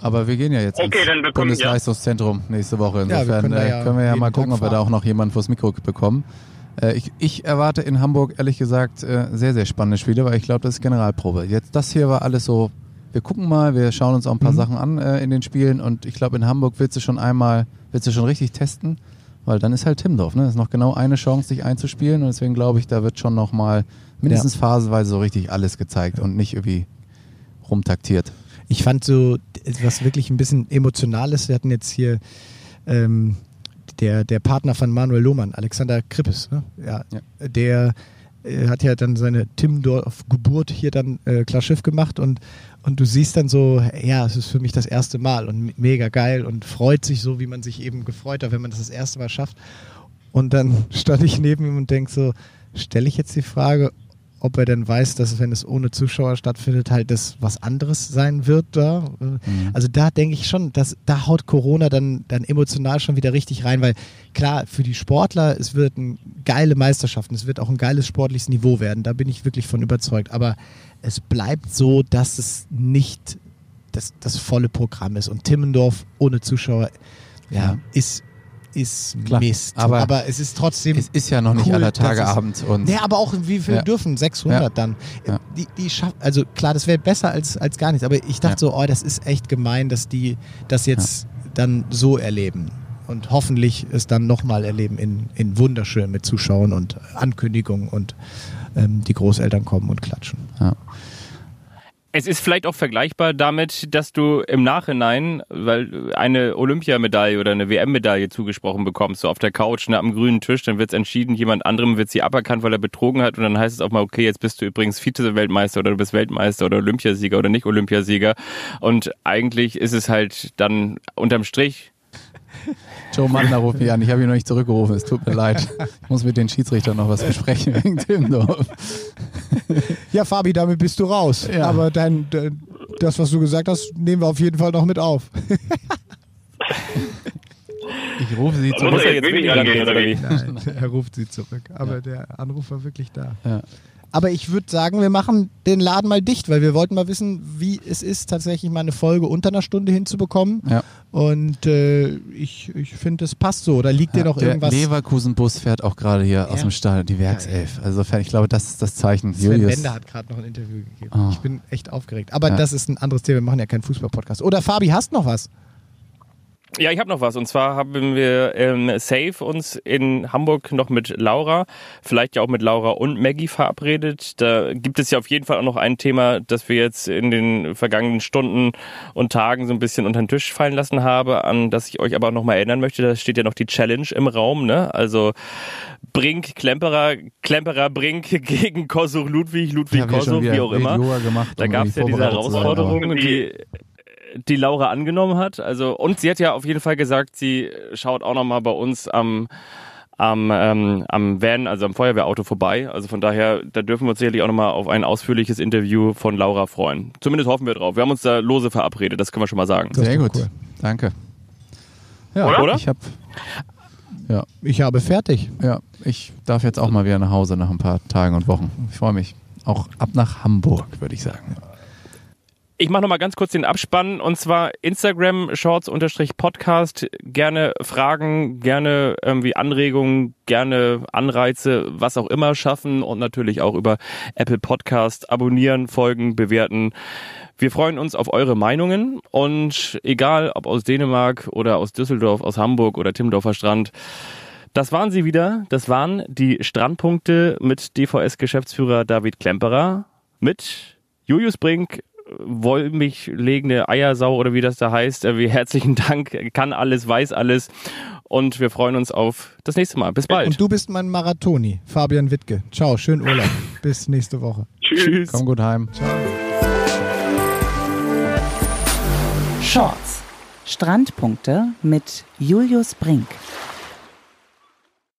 Aber wir gehen ja jetzt okay, ins Bundesleistungszentrum ja. nächste Woche. Insofern ja, können wir ja, können wir ja mal gucken, ob wir da auch noch jemanden vors Mikro bekommen. Äh, ich, ich, erwarte in Hamburg ehrlich gesagt äh, sehr, sehr spannende Spiele, weil ich glaube, das ist Generalprobe. Jetzt das hier war alles so, wir gucken mal, wir schauen uns auch ein paar mhm. Sachen an äh, in den Spielen und ich glaube, in Hamburg willst du schon einmal willst du schon richtig testen, weil dann ist halt Timdorf, ne? Das ist noch genau eine Chance, sich einzuspielen und deswegen glaube ich, da wird schon noch mal mindestens ja. phasenweise so richtig alles gezeigt und nicht irgendwie rumtaktiert. Ich fand so, was wirklich ein bisschen emotional ist, wir hatten jetzt hier ähm, der, der Partner von Manuel Lohmann, Alexander Krippes, ne? ja, ja. der äh, hat ja dann seine Timmendorf-Geburt hier dann äh, klar Schiff gemacht und, und du siehst dann so, ja, es ist für mich das erste Mal und mega geil und freut sich so, wie man sich eben gefreut hat, wenn man das das erste Mal schafft. Und dann stand ich neben ihm und denk so, stelle ich jetzt die Frage, ob er denn weiß, dass wenn es ohne Zuschauer stattfindet, halt das was anderes sein wird da. Mhm. Also da denke ich schon, dass da haut Corona dann, dann emotional schon wieder richtig rein, weil klar, für die Sportler, es wird eine geile Meisterschaft, es wird auch ein geiles sportliches Niveau werden, da bin ich wirklich von überzeugt. Aber es bleibt so, dass es nicht das, das volle Programm ist. Und Timmendorf ohne Zuschauer ja, ja. ist ist Klar, Mist. Aber, aber, es ist trotzdem. Es ist ja noch nicht aller Tage ist, Abend. Und nee, aber auch wie viel ja. dürfen? 600 ja. dann. Ja. Die, die schaff, also klar, das wäre besser als, als gar nichts. Aber ich dachte so, oh, das ist echt gemein, dass die das jetzt dann so erleben. Und hoffentlich es dann nochmal erleben in, in wunderschön mit Zuschauern und Ankündigungen und ähm, die Großeltern kommen und klatschen. Es ist vielleicht auch vergleichbar damit, dass du im Nachhinein, weil eine Olympiamedaille oder eine WM-Medaille zugesprochen bekommst, so auf der Couch, ne, am grünen Tisch, dann wird es entschieden, jemand anderem wird sie aberkannt, weil er betrogen hat und dann heißt es auch mal, okay, jetzt bist du übrigens Vize-Weltmeister oder du bist Weltmeister oder Olympiasieger oder nicht Olympiasieger. Und eigentlich ist es halt dann unterm Strich Joe Mandler ruft mich an. Ich habe ihn noch nicht zurückgerufen. Es tut mir leid. Ich muss mit den Schiedsrichtern noch was besprechen wegen Timmendorf. Ja, Fabi, damit bist du raus. Ja. Aber dein, das, was du gesagt hast, nehmen wir auf jeden Fall noch mit auf. Ich rufe sie zurück. Muss er jetzt wirklich angehen, oder wie? Nein, er ruft sie zurück. Aber ja. der Anruf war wirklich da. Ja. Aber ich würde sagen, wir machen den Laden mal dicht, weil wir wollten mal wissen, wie es ist, tatsächlich mal eine Folge unter einer Stunde hinzubekommen. Ja. Und äh, ich, ich finde, es passt so. Oder liegt ja, dir noch der irgendwas? Leverkusen-Bus fährt auch gerade hier ja. aus dem Stall, die Werkself. Also ich glaube, das ist das Zeichen. Sven Julius. Bender hat gerade noch ein Interview gegeben. Oh. Ich bin echt aufgeregt. Aber das ist ein anderes Thema. Wir machen ja keinen Fußball-Podcast. Oder Fabi, hast noch was? Ja, ich habe noch was. Und zwar haben wir ähm, Safe uns in Hamburg noch mit Laura, vielleicht ja auch mit Laura und Maggie verabredet. Da gibt es ja auf jeden Fall auch noch ein Thema, das wir jetzt in den vergangenen Stunden und Tagen so ein bisschen unter den Tisch fallen lassen habe, an das ich euch aber noch mal erinnern möchte. Da steht ja noch die Challenge im Raum, ne? Also Brink, Klemperer, Klemperer Brink gegen Kossuch Ludwig, Ludwig ja, Kossuch, wie auch immer. Gemacht, da gab es ja diese Herausforderung, die die Laura angenommen hat. Also und sie hat ja auf jeden Fall gesagt, sie schaut auch noch mal bei uns am am, ähm, am Van, also am Feuerwehrauto vorbei. Also von daher, da dürfen wir uns sicherlich auch nochmal auf ein ausführliches Interview von Laura freuen. Zumindest hoffen wir drauf. Wir haben uns da lose verabredet, das können wir schon mal sagen. Sehr gut. Cool. Danke. Ja, Oder? Ich habe ja. Ich habe fertig. Ja, ich darf jetzt auch mal wieder nach Hause nach ein paar Tagen und Wochen. Ich freue mich. Auch ab nach Hamburg, würde ich sagen. Ich mache nochmal ganz kurz den Abspann und zwar Instagram Shorts unterstrich Podcast. Gerne Fragen, gerne irgendwie Anregungen, gerne Anreize, was auch immer schaffen und natürlich auch über Apple Podcast abonnieren, folgen, bewerten. Wir freuen uns auf eure Meinungen und egal ob aus Dänemark oder aus Düsseldorf, aus Hamburg oder Timmendorfer Strand. Das waren sie wieder. Das waren die Strandpunkte mit DVS-Geschäftsführer David Klemperer, mit Julius Brink, Wollmich legende Eiersau oder wie das da heißt. Äh, wie herzlichen Dank, kann alles, weiß alles. Und wir freuen uns auf das nächste Mal. Bis bald. Und du bist mein Marathoni, Fabian Wittke. Ciao, schönen Urlaub. Bis nächste Woche. Tschüss. Komm gut heim. Ciao. Shorts. Strandpunkte mit Julius Brink.